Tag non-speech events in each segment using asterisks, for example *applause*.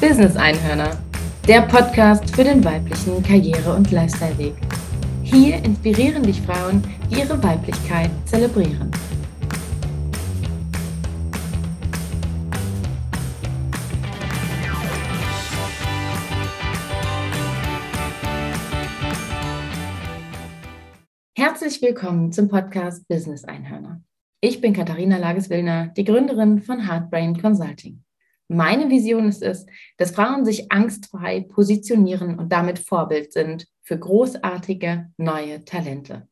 Business Einhörner, der Podcast für den weiblichen Karriere- und Lifestyle-Weg. Hier inspirieren dich Frauen, die ihre Weiblichkeit zelebrieren. Herzlich willkommen zum Podcast Business Einhörner. Ich bin Katharina Lages-Willner, die Gründerin von Heartbrain Consulting. Meine Vision ist es, dass Frauen sich angstfrei positionieren und damit Vorbild sind für großartige neue Talente.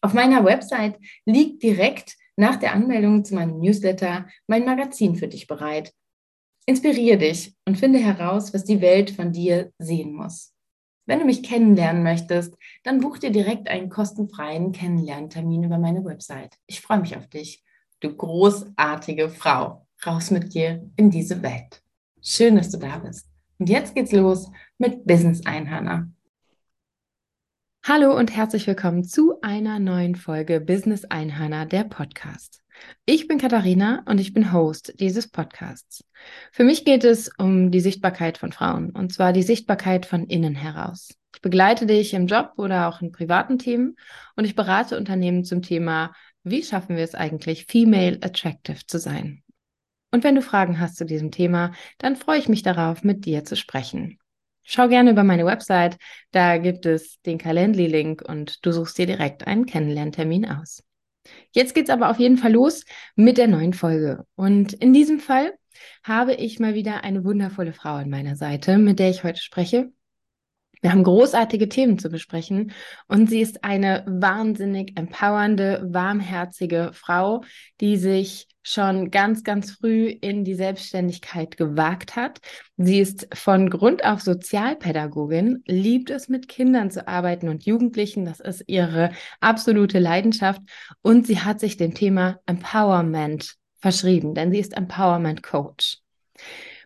Auf meiner Website liegt direkt nach der Anmeldung zu meinem Newsletter mein Magazin für dich bereit. Inspiriere dich und finde heraus, was die Welt von dir sehen muss. Wenn du mich kennenlernen möchtest, dann buch dir direkt einen kostenfreien Kennenlerntermin über meine Website. Ich freue mich auf dich, du großartige Frau raus mit dir in diese Welt. Schön, dass du da bist. Und jetzt geht's los mit Business Einhörner. Hallo und herzlich willkommen zu einer neuen Folge Business Einhörner, der Podcast. Ich bin Katharina und ich bin Host dieses Podcasts. Für mich geht es um die Sichtbarkeit von Frauen und zwar die Sichtbarkeit von innen heraus. Ich begleite dich im Job oder auch in privaten Themen und ich berate Unternehmen zum Thema, wie schaffen wir es eigentlich, female attractive zu sein. Und wenn du Fragen hast zu diesem Thema, dann freue ich mich darauf, mit dir zu sprechen. Schau gerne über meine Website, da gibt es den Calendly-Link und du suchst dir direkt einen Kennenlerntermin aus. Jetzt geht's aber auf jeden Fall los mit der neuen Folge. Und in diesem Fall habe ich mal wieder eine wundervolle Frau an meiner Seite, mit der ich heute spreche. Wir haben großartige Themen zu besprechen und sie ist eine wahnsinnig empowernde, warmherzige Frau, die sich schon ganz, ganz früh in die Selbstständigkeit gewagt hat. Sie ist von Grund auf Sozialpädagogin, liebt es mit Kindern zu arbeiten und Jugendlichen. Das ist ihre absolute Leidenschaft. Und sie hat sich dem Thema Empowerment verschrieben, denn sie ist Empowerment Coach.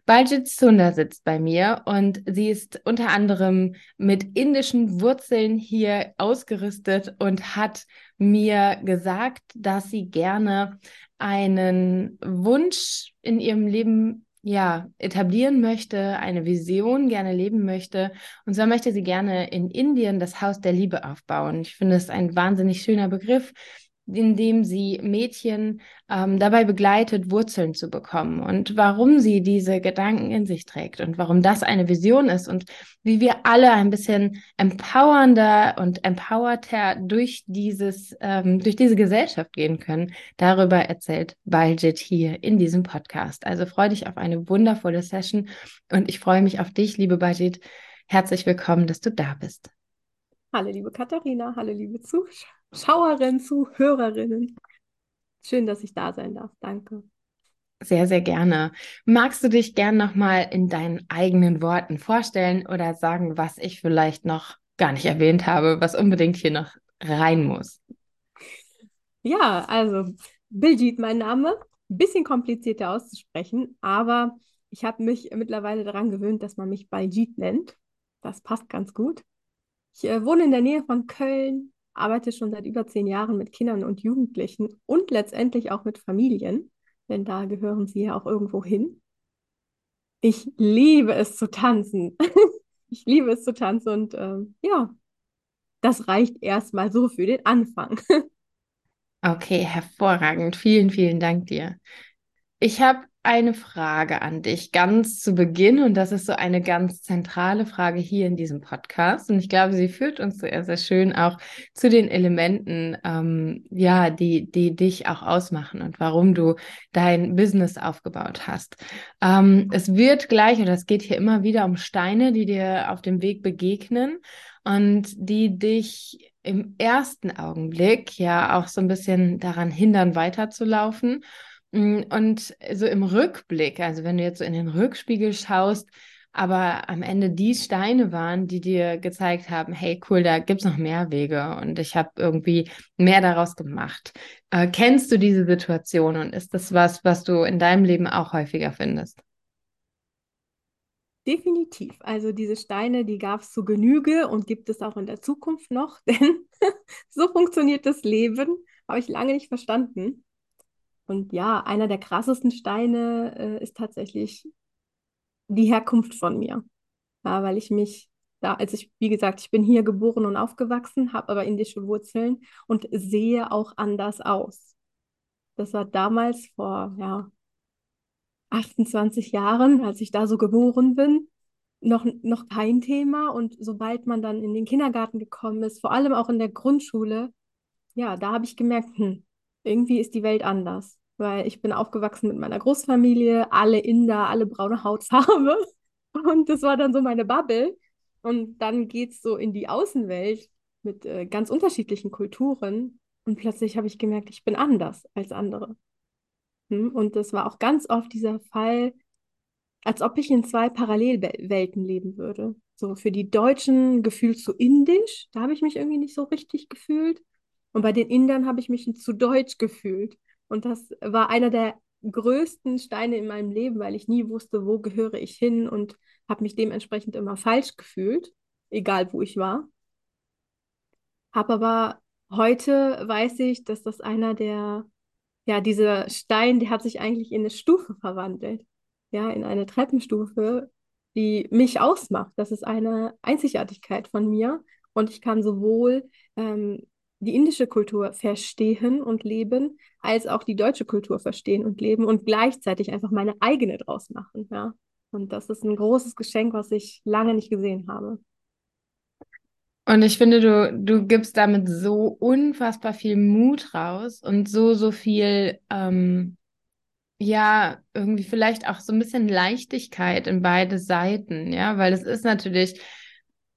Baljit Sundar sitzt bei mir und sie ist unter anderem mit indischen Wurzeln hier ausgerüstet und hat mir gesagt, dass sie gerne einen Wunsch in ihrem Leben ja, etablieren möchte, eine Vision gerne leben möchte. Und zwar möchte sie gerne in Indien das Haus der Liebe aufbauen. Ich finde es ein wahnsinnig schöner Begriff, indem sie Mädchen ähm, dabei begleitet, Wurzeln zu bekommen und warum sie diese Gedanken in sich trägt und warum das eine Vision ist und wie wir alle ein bisschen empowernder und empowerter durch dieses, ähm, durch diese Gesellschaft gehen können. Darüber erzählt Baljit hier in diesem Podcast. Also freue dich auf eine wundervolle Session und ich freue mich auf dich, liebe Baljit. Herzlich willkommen, dass du da bist. Hallo, liebe Katharina, hallo, liebe Zuschauerinnen, Zuhörerinnen. Schön, dass ich da sein darf. Danke. Sehr, sehr gerne. Magst du dich gern nochmal in deinen eigenen Worten vorstellen oder sagen, was ich vielleicht noch gar nicht erwähnt habe, was unbedingt hier noch rein muss? Ja, also Biljit, mein Name. Ein bisschen komplizierter auszusprechen, aber ich habe mich mittlerweile daran gewöhnt, dass man mich Baljit nennt. Das passt ganz gut. Ich äh, wohne in der Nähe von Köln, arbeite schon seit über zehn Jahren mit Kindern und Jugendlichen und letztendlich auch mit Familien, denn da gehören sie ja auch irgendwo hin. Ich liebe es zu tanzen. *laughs* ich liebe es zu tanzen und ähm, ja, das reicht erstmal so für den Anfang. *laughs* okay, hervorragend. Vielen, vielen Dank dir. Ich habe eine Frage an dich ganz zu Beginn und das ist so eine ganz zentrale Frage hier in diesem Podcast und ich glaube, sie führt uns sehr, sehr schön auch zu den Elementen, ähm, ja, die, die dich auch ausmachen und warum du dein Business aufgebaut hast. Ähm, es wird gleich oder es geht hier immer wieder um Steine, die dir auf dem Weg begegnen und die dich im ersten Augenblick ja auch so ein bisschen daran hindern, weiterzulaufen und so im Rückblick, also wenn du jetzt so in den Rückspiegel schaust, aber am Ende die Steine waren, die dir gezeigt haben, hey cool, da gibt es noch mehr Wege und ich habe irgendwie mehr daraus gemacht. Äh, kennst du diese Situation und ist das was, was du in deinem Leben auch häufiger findest? Definitiv. Also diese Steine, die gab es zu Genüge und gibt es auch in der Zukunft noch, *laughs* denn so funktioniert das Leben, habe ich lange nicht verstanden. Und ja, einer der krassesten Steine äh, ist tatsächlich die Herkunft von mir. Ja, weil ich mich da, also ich, wie gesagt, ich bin hier geboren und aufgewachsen, habe aber indische Wurzeln und sehe auch anders aus. Das war damals vor, ja, 28 Jahren, als ich da so geboren bin, noch, noch kein Thema. Und sobald man dann in den Kindergarten gekommen ist, vor allem auch in der Grundschule, ja, da habe ich gemerkt, hm, irgendwie ist die Welt anders. Weil ich bin aufgewachsen mit meiner Großfamilie, alle Inder, alle braune Hautfarbe. *laughs* Und das war dann so meine Bubble. Und dann geht es so in die Außenwelt mit äh, ganz unterschiedlichen Kulturen. Und plötzlich habe ich gemerkt, ich bin anders als andere. Hm? Und das war auch ganz oft dieser Fall, als ob ich in zwei Parallelwelten leben würde. So für die Deutschen gefühlt zu indisch, da habe ich mich irgendwie nicht so richtig gefühlt. Und bei den Indern habe ich mich zu deutsch gefühlt. Und das war einer der größten Steine in meinem Leben, weil ich nie wusste, wo gehöre ich hin und habe mich dementsprechend immer falsch gefühlt, egal wo ich war. Habe aber heute weiß ich, dass das einer der, ja, dieser Stein, der hat sich eigentlich in eine Stufe verwandelt. Ja, in eine Treppenstufe, die mich ausmacht. Das ist eine Einzigartigkeit von mir. Und ich kann sowohl ähm, die indische Kultur verstehen und leben, als auch die deutsche Kultur verstehen und leben und gleichzeitig einfach meine eigene draus machen. Ja. Und das ist ein großes Geschenk, was ich lange nicht gesehen habe. Und ich finde, du, du gibst damit so unfassbar viel Mut raus und so, so viel, ähm, ja, irgendwie vielleicht auch so ein bisschen Leichtigkeit in beide Seiten, ja, weil es ist natürlich,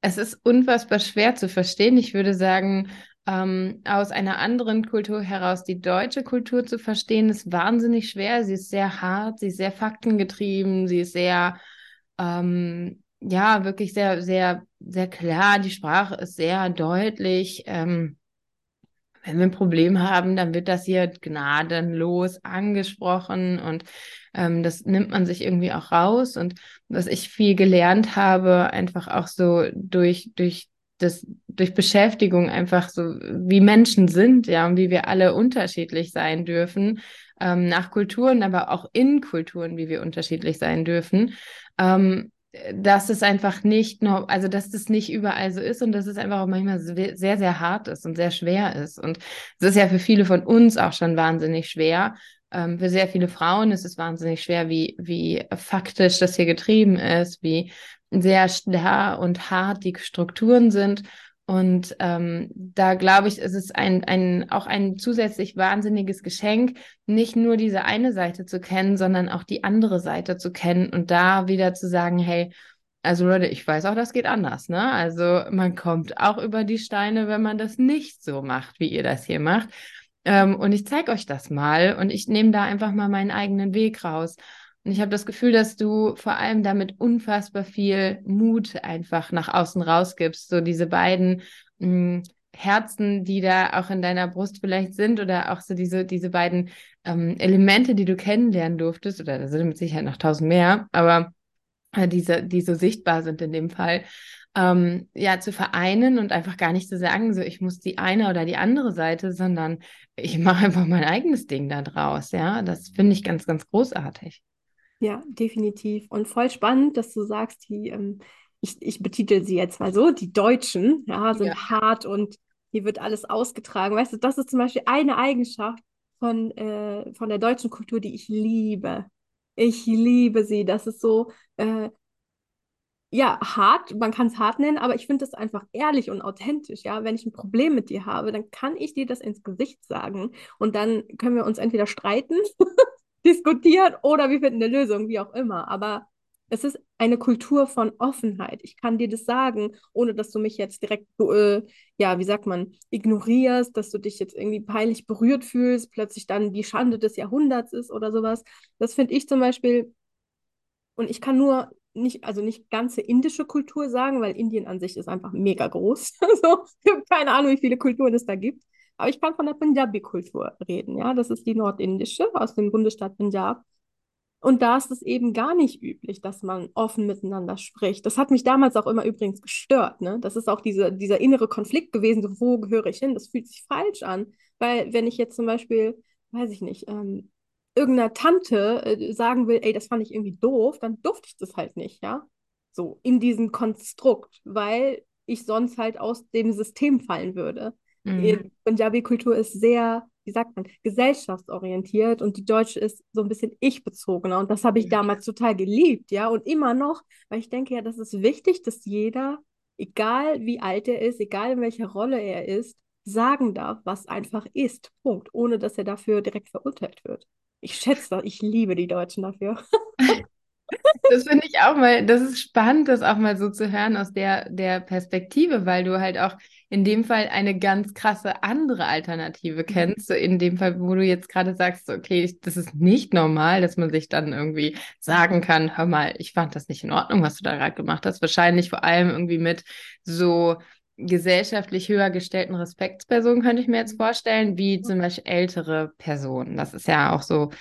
es ist unfassbar schwer zu verstehen. Ich würde sagen, ähm, aus einer anderen Kultur heraus die deutsche Kultur zu verstehen, ist wahnsinnig schwer. Sie ist sehr hart, sie ist sehr faktengetrieben, sie ist sehr, ähm, ja, wirklich sehr, sehr, sehr klar. Die Sprache ist sehr deutlich. Ähm, wenn wir ein Problem haben, dann wird das hier gnadenlos angesprochen und ähm, das nimmt man sich irgendwie auch raus. Und was ich viel gelernt habe, einfach auch so durch, durch das durch Beschäftigung einfach so, wie Menschen sind, ja, und wie wir alle unterschiedlich sein dürfen, ähm, nach Kulturen, aber auch in Kulturen, wie wir unterschiedlich sein dürfen, ähm, dass es einfach nicht nur, also dass das nicht überall so ist und dass es einfach auch manchmal sehr, sehr hart ist und sehr schwer ist. Und es ist ja für viele von uns auch schon wahnsinnig schwer. Ähm, für sehr viele Frauen ist es wahnsinnig schwer, wie, wie faktisch das hier getrieben ist, wie sehr starr und hart die Strukturen sind. Und ähm, da glaube ich, ist es ein, ein, auch ein zusätzlich wahnsinniges Geschenk, nicht nur diese eine Seite zu kennen, sondern auch die andere Seite zu kennen und da wieder zu sagen, hey, also Leute, ich weiß auch, das geht anders, ne? Also man kommt auch über die Steine, wenn man das nicht so macht, wie ihr das hier macht. Ähm, und ich zeige euch das mal und ich nehme da einfach mal meinen eigenen Weg raus. Und ich habe das Gefühl, dass du vor allem damit unfassbar viel Mut einfach nach außen rausgibst. So diese beiden mh, hm, Herzen, die da auch in deiner Brust vielleicht sind oder auch so diese, diese beiden ähm, Elemente, die du kennenlernen durftest, oder da sind mit Sicherheit noch tausend mehr, aber äh, diese, die so sichtbar sind in dem Fall, ähm, ja, zu vereinen und einfach gar nicht zu sagen, so ich muss die eine oder die andere Seite, sondern ich mache einfach mein eigenes Ding da draus, ja. Das finde ich ganz, ganz großartig. Ja, definitiv. Und voll spannend, dass du sagst, die, ähm, ich, ich betitel sie jetzt mal so, die Deutschen, ja, sind ja. hart und hier wird alles ausgetragen. Weißt du, das ist zum Beispiel eine Eigenschaft von, äh, von der deutschen Kultur, die ich liebe. Ich liebe sie. Das ist so, äh, ja, hart, man kann es hart nennen, aber ich finde das einfach ehrlich und authentisch, ja. Wenn ich ein Problem mit dir habe, dann kann ich dir das ins Gesicht sagen und dann können wir uns entweder streiten diskutieren oder wir finden eine Lösung, wie auch immer. Aber es ist eine Kultur von Offenheit. Ich kann dir das sagen, ohne dass du mich jetzt direkt, äh, ja, wie sagt man, ignorierst, dass du dich jetzt irgendwie peinlich berührt fühlst, plötzlich dann die Schande des Jahrhunderts ist oder sowas. Das finde ich zum Beispiel, und ich kann nur nicht, also nicht ganze indische Kultur sagen, weil Indien an sich ist einfach mega groß. *laughs* Also, ich habe keine Ahnung, wie viele Kulturen es da gibt. Aber ich kann von der Punjabi-Kultur reden, ja. Das ist die nordindische aus dem Bundesstaat Punjab. Und da ist es eben gar nicht üblich, dass man offen miteinander spricht. Das hat mich damals auch immer übrigens gestört. Ne? Das ist auch diese, dieser innere Konflikt gewesen, so, wo gehöre ich hin? Das fühlt sich falsch an. Weil wenn ich jetzt zum Beispiel, weiß ich nicht, ähm, irgendeiner Tante äh, sagen will, ey, das fand ich irgendwie doof, dann durfte ich das halt nicht, ja. So, in diesem Konstrukt, weil ich sonst halt aus dem System fallen würde. Mhm. Punjabi-Kultur ist sehr, wie sagt man, gesellschaftsorientiert und die deutsche ist so ein bisschen ich-bezogener. Und das habe ich damals total geliebt, ja, und immer noch, weil ich denke ja, das ist wichtig, dass jeder, egal wie alt er ist, egal in welcher Rolle er ist, sagen darf, was einfach ist. Punkt. Ohne dass er dafür direkt verurteilt wird. Ich schätze das, ich liebe die Deutschen dafür. *laughs* Das finde ich auch mal, das ist spannend, das auch mal so zu hören aus der, der Perspektive, weil du halt auch in dem Fall eine ganz krasse andere Alternative mhm. kennst. So in dem Fall, wo du jetzt gerade sagst, okay, das ist nicht normal, dass man sich dann irgendwie sagen kann, hör mal, ich fand das nicht in Ordnung, was du da gerade gemacht hast. Wahrscheinlich vor allem irgendwie mit so gesellschaftlich höher gestellten Respektspersonen, könnte ich mir jetzt vorstellen, wie zum Beispiel ältere Personen. Das ist ja auch so,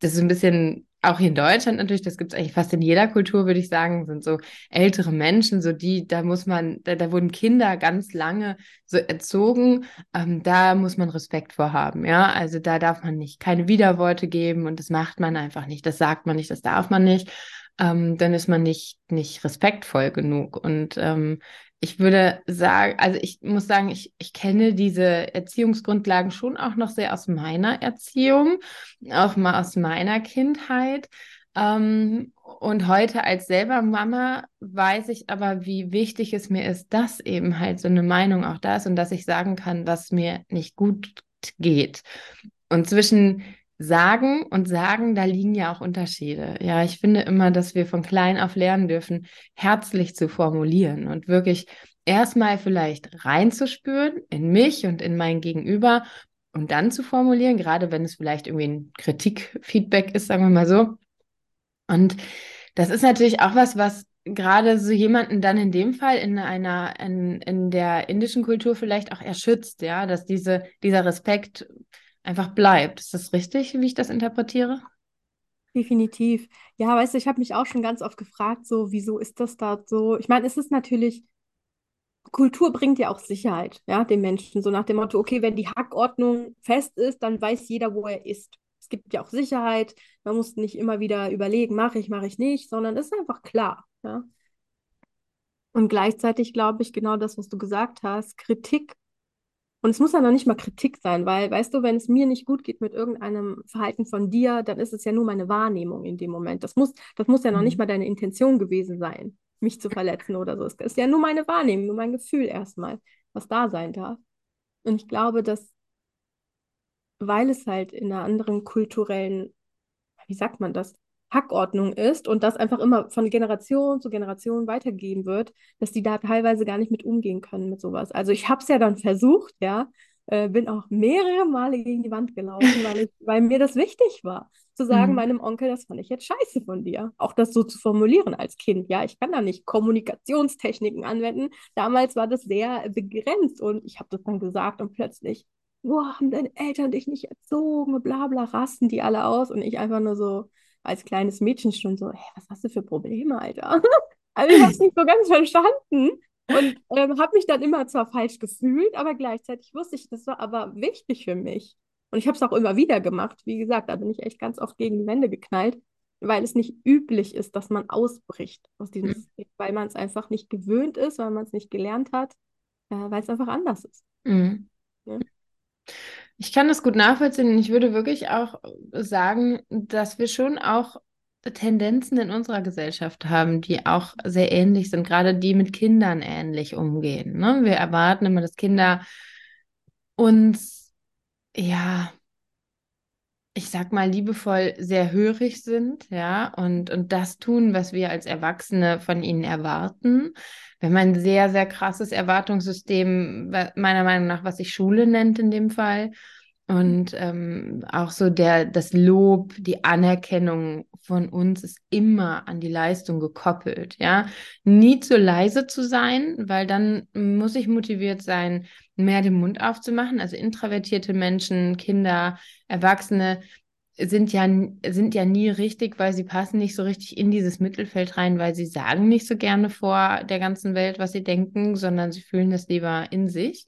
das ist ein bisschen, auch hier in Deutschland natürlich, das gibt es eigentlich fast in jeder Kultur, würde ich sagen, sind so ältere Menschen, so die, da muss man, da, da wurden Kinder ganz lange so erzogen, ähm, da muss man Respekt vor haben, ja, also da darf man nicht keine Widerworte geben und das macht man einfach nicht, das sagt man nicht, das darf man nicht. Ähm, dann ist man nicht, nicht respektvoll genug. Und ähm, ich würde sagen, also ich muss sagen, ich, ich kenne diese Erziehungsgrundlagen schon auch noch sehr aus meiner Erziehung, auch mal aus meiner Kindheit. Ähm, und heute als selber Mama weiß ich aber, wie wichtig es mir ist, dass eben halt so eine Meinung auch da ist und dass ich sagen kann, was mir nicht gut geht. Und zwischen Sagen und Sagen, da liegen ja auch Unterschiede. Ja, ich finde immer, dass wir von klein auf lernen dürfen, herzlich zu formulieren und wirklich erstmal vielleicht reinzuspüren in mich und in mein Gegenüber und dann zu formulieren, gerade wenn es vielleicht irgendwie ein Kritikfeedback ist, sagen wir mal so. Und das ist natürlich auch was, was gerade so jemanden dann in dem Fall in einer, in, in der indischen Kultur vielleicht auch erschützt, ja, dass diese, dieser Respekt einfach bleibt. Ist das richtig, wie ich das interpretiere? Definitiv. Ja, weißt du, ich habe mich auch schon ganz oft gefragt, so, wieso ist das da so? Ich meine, es ist natürlich, Kultur bringt ja auch Sicherheit, ja, den Menschen. So nach dem Motto, okay, wenn die Hackordnung fest ist, dann weiß jeder, wo er ist. Es gibt ja auch Sicherheit. Man muss nicht immer wieder überlegen, mache ich, mache ich nicht, sondern es ist einfach klar, ja. Und gleichzeitig glaube ich genau das, was du gesagt hast, Kritik und es muss ja noch nicht mal Kritik sein, weil, weißt du, wenn es mir nicht gut geht mit irgendeinem Verhalten von dir, dann ist es ja nur meine Wahrnehmung in dem Moment. Das muss, das muss ja noch nicht mhm. mal deine Intention gewesen sein, mich zu verletzen oder so. Es ist ja nur meine Wahrnehmung, nur mein Gefühl erstmal, was da sein darf. Und ich glaube, dass, weil es halt in einer anderen kulturellen, wie sagt man das, Hackordnung ist und das einfach immer von Generation zu Generation weitergeben wird, dass die da teilweise gar nicht mit umgehen können mit sowas. Also ich habe es ja dann versucht, ja, äh, bin auch mehrere Male gegen die Wand gelaufen, weil, ich, weil mir das wichtig war, zu sagen mhm. meinem Onkel, das fand ich jetzt scheiße von dir. Auch das so zu formulieren als Kind. Ja, ich kann da nicht Kommunikationstechniken anwenden. Damals war das sehr begrenzt und ich habe das dann gesagt und plötzlich, boah, haben deine Eltern dich nicht erzogen, bla bla, rasten die alle aus und ich einfach nur so, als kleines Mädchen schon so, hey, was hast du für Probleme, Alter? *laughs* also ich habe es nicht so ganz verstanden und ähm, habe mich dann immer zwar falsch gefühlt, aber gleichzeitig wusste ich, das war aber wichtig für mich. Und ich habe es auch immer wieder gemacht. Wie gesagt, da bin ich echt ganz oft gegen die Wände geknallt, weil es nicht üblich ist, dass man ausbricht aus diesem mhm. System, weil man es einfach nicht gewöhnt ist, weil man es nicht gelernt hat, äh, weil es einfach anders ist. Mhm. Ja? Ich kann das gut nachvollziehen. Ich würde wirklich auch sagen, dass wir schon auch Tendenzen in unserer Gesellschaft haben, die auch sehr ähnlich sind, gerade die mit Kindern ähnlich umgehen. Ne? Wir erwarten immer, dass Kinder uns, ja, ich sag mal, liebevoll sehr hörig sind, ja, und, und das tun, was wir als Erwachsene von ihnen erwarten. Wir haben ein sehr, sehr krasses Erwartungssystem, meiner Meinung nach, was sich Schule nennt in dem Fall. Und ähm, auch so der, das Lob, die Anerkennung von uns ist immer an die Leistung gekoppelt, ja. Nie zu leise zu sein, weil dann muss ich motiviert sein, mehr den Mund aufzumachen. Also introvertierte Menschen, Kinder, Erwachsene sind ja, sind ja nie richtig, weil sie passen nicht so richtig in dieses Mittelfeld rein, weil sie sagen nicht so gerne vor der ganzen Welt, was sie denken, sondern sie fühlen das lieber in sich.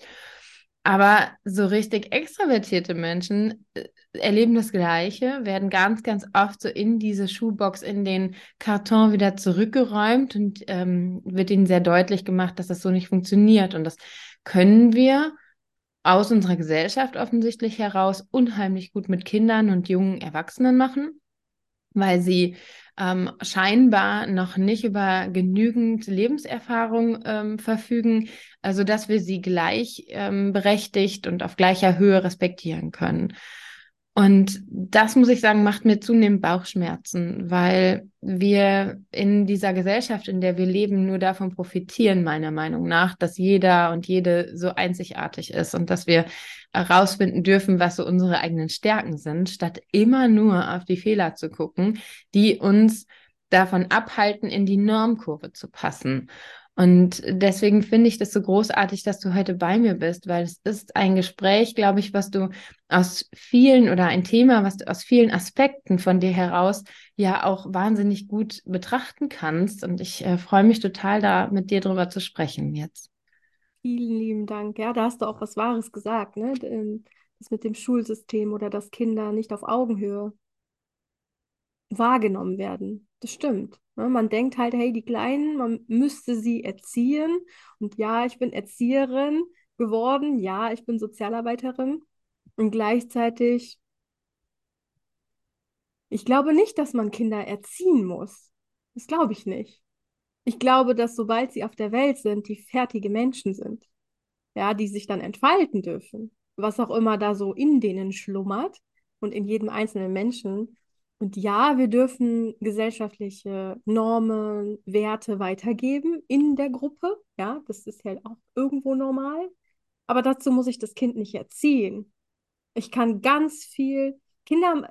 Aber so richtig extravertierte Menschen äh, erleben das Gleiche, werden ganz, ganz oft so in diese Schuhbox, in den Karton wieder zurückgeräumt und ähm, wird ihnen sehr deutlich gemacht, dass das so nicht funktioniert. Und das können wir aus unserer Gesellschaft offensichtlich heraus unheimlich gut mit Kindern und jungen Erwachsenen machen, weil sie ähm, scheinbar noch nicht über genügend Lebenserfahrung ähm, verfügen, also dass wir sie gleich ähm, berechtigt und auf gleicher Höhe respektieren können. Und das muss ich sagen, macht mir zunehmend Bauchschmerzen, weil wir in dieser Gesellschaft, in der wir leben, nur davon profitieren, meiner Meinung nach, dass jeder und jede so einzigartig ist und dass wir herausfinden dürfen, was so unsere eigenen Stärken sind, statt immer nur auf die Fehler zu gucken, die uns davon abhalten, in die Normkurve zu passen. Und deswegen finde ich das so großartig, dass du heute bei mir bist, weil es ist ein Gespräch, glaube ich, was du aus vielen oder ein Thema, was du aus vielen Aspekten von dir heraus ja auch wahnsinnig gut betrachten kannst. Und ich äh, freue mich total, da mit dir drüber zu sprechen jetzt. Vielen lieben Dank. Ja, da hast du auch was Wahres gesagt, ne? Ähm, das mit dem Schulsystem oder dass Kinder nicht auf Augenhöhe wahrgenommen werden. Das stimmt. Ne? Man denkt halt, hey, die Kleinen, man müsste sie erziehen. Und ja, ich bin Erzieherin geworden. Ja, ich bin Sozialarbeiterin. Und gleichzeitig, ich glaube nicht, dass man Kinder erziehen muss. Das glaube ich nicht. Ich glaube, dass sobald sie auf der Welt sind, die fertige Menschen sind. Ja, die sich dann entfalten dürfen. Was auch immer da so in denen schlummert und in jedem einzelnen Menschen. Und ja, wir dürfen gesellschaftliche Normen, Werte weitergeben in der Gruppe. Ja, das ist halt auch irgendwo normal. Aber dazu muss ich das Kind nicht erziehen. Ich kann ganz viel Kinder,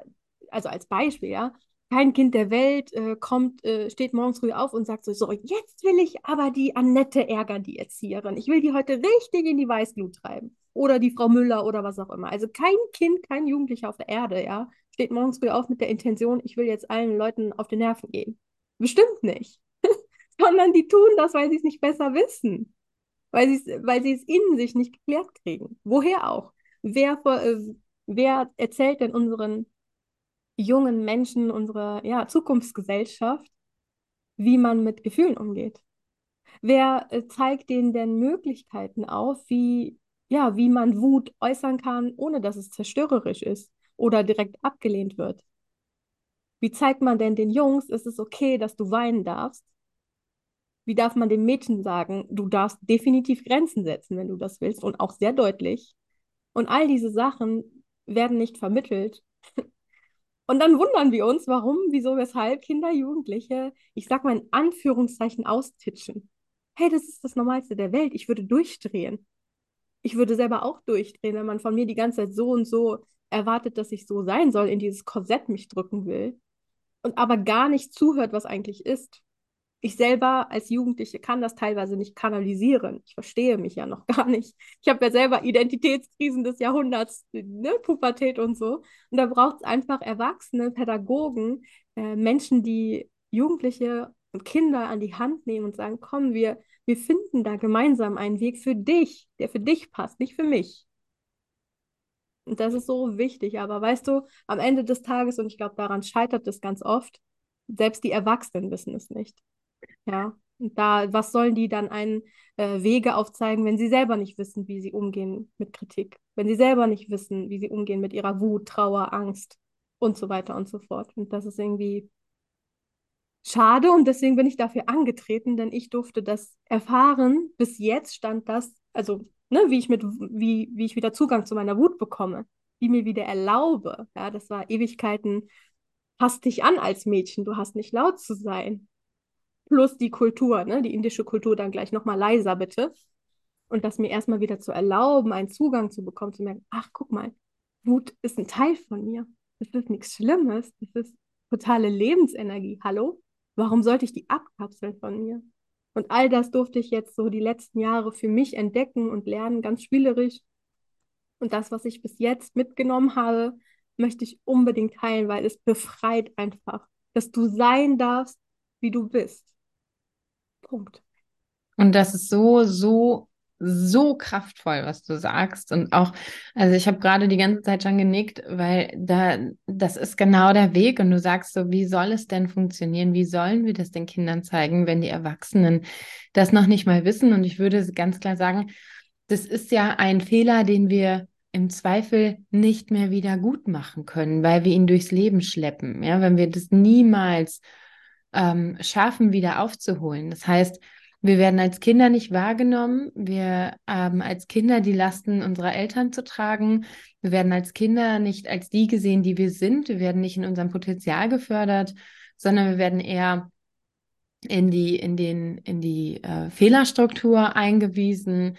also als Beispiel, ja, kein Kind der Welt äh, kommt, äh, steht morgens früh auf und sagt so, so, jetzt will ich aber die Annette ärgern, die Erzieherin. Ich will die heute richtig in die Weißglut treiben. Oder die Frau Müller oder was auch immer. Also kein Kind, kein Jugendlicher auf der Erde, ja, steht morgens früh auf mit der Intention, ich will jetzt allen Leuten auf die Nerven gehen. Bestimmt nicht. *laughs* Sondern die tun das, weil sie es nicht besser wissen. Weil sie es weil es in sich nicht geklärt kriegen. Woher auch? Wer, äh, wer erzählt denn unseren jungen Menschen, unserer ja, Zukunftsgesellschaft, wie man mit Gefühlen umgeht? Wer äh, zeigt denen denn Möglichkeiten auf, wie, ja, wie man Wut äußern kann, ohne dass es zerstörerisch ist? Oder direkt abgelehnt wird. Wie zeigt man denn den Jungs, ist es okay, dass du weinen darfst? Wie darf man den Mädchen sagen, du darfst definitiv Grenzen setzen, wenn du das willst und auch sehr deutlich? Und all diese Sachen werden nicht vermittelt. *laughs* Und dann wundern wir uns, warum, wieso, weshalb Kinder, Jugendliche, ich sag mal in Anführungszeichen, austitschen. Hey, das ist das Normalste der Welt. Ich würde durchdrehen. Ich würde selber auch durchdrehen, wenn man von mir die ganze Zeit so und so erwartet, dass ich so sein soll, in dieses Korsett mich drücken will und aber gar nicht zuhört, was eigentlich ist. Ich selber als Jugendliche kann das teilweise nicht kanalisieren. Ich verstehe mich ja noch *laughs* gar nicht. Ich habe ja selber Identitätskrisen des Jahrhunderts, ne, Pubertät und so. Und da braucht es einfach Erwachsene, Pädagogen, äh, Menschen, die Jugendliche und Kinder an die Hand nehmen und sagen, komm, wir, wir finden da gemeinsam einen Weg für dich, der für dich passt, nicht für mich. Und das ist so wichtig. Aber weißt du, am Ende des Tages, und ich glaube, daran scheitert es ganz oft, selbst die Erwachsenen wissen es nicht. Ja. Und da, was sollen die dann einen äh, Wege aufzeigen, wenn sie selber nicht wissen, wie sie umgehen mit Kritik? Wenn sie selber nicht wissen, wie sie umgehen mit ihrer Wut, Trauer, Angst und so weiter und so fort. Und das ist irgendwie schade und deswegen bin ich dafür angetreten, denn ich durfte das erfahren. Bis jetzt stand das, also ne, wie ich mit, wie, wie ich wieder Zugang zu meiner Wut bekomme, wie mir wieder erlaube. Ja, das war Ewigkeiten, passt dich an als Mädchen, du hast nicht laut zu sein. Plus die Kultur, ne, die indische Kultur dann gleich nochmal leiser bitte. Und das mir erstmal wieder zu erlauben, einen Zugang zu bekommen, zu merken, ach, guck mal, Wut ist ein Teil von mir. Das ist nichts Schlimmes. Das ist totale Lebensenergie. Hallo? Warum sollte ich die abkapseln von mir? Und all das durfte ich jetzt so die letzten Jahre für mich entdecken und lernen, ganz spielerisch. Und das, was ich bis jetzt mitgenommen habe, möchte ich unbedingt teilen, weil es befreit einfach, dass du sein darfst, wie du bist. Punkt. Und das ist so, so so kraftvoll, was du sagst. Und auch, also ich habe gerade die ganze Zeit schon genickt, weil da, das ist genau der Weg. Und du sagst so, wie soll es denn funktionieren? Wie sollen wir das den Kindern zeigen, wenn die Erwachsenen das noch nicht mal wissen? Und ich würde ganz klar sagen, das ist ja ein Fehler, den wir im Zweifel nicht mehr wieder gut machen können, weil wir ihn durchs Leben schleppen. Ja, wenn wir das niemals ähm, schaffen, wieder aufzuholen. Das heißt, wir werden als Kinder nicht wahrgenommen. Wir haben als Kinder die Lasten unserer Eltern zu tragen. Wir werden als Kinder nicht als die gesehen, die wir sind. Wir werden nicht in unserem Potenzial gefördert, sondern wir werden eher in die, in den, in die äh, Fehlerstruktur eingewiesen.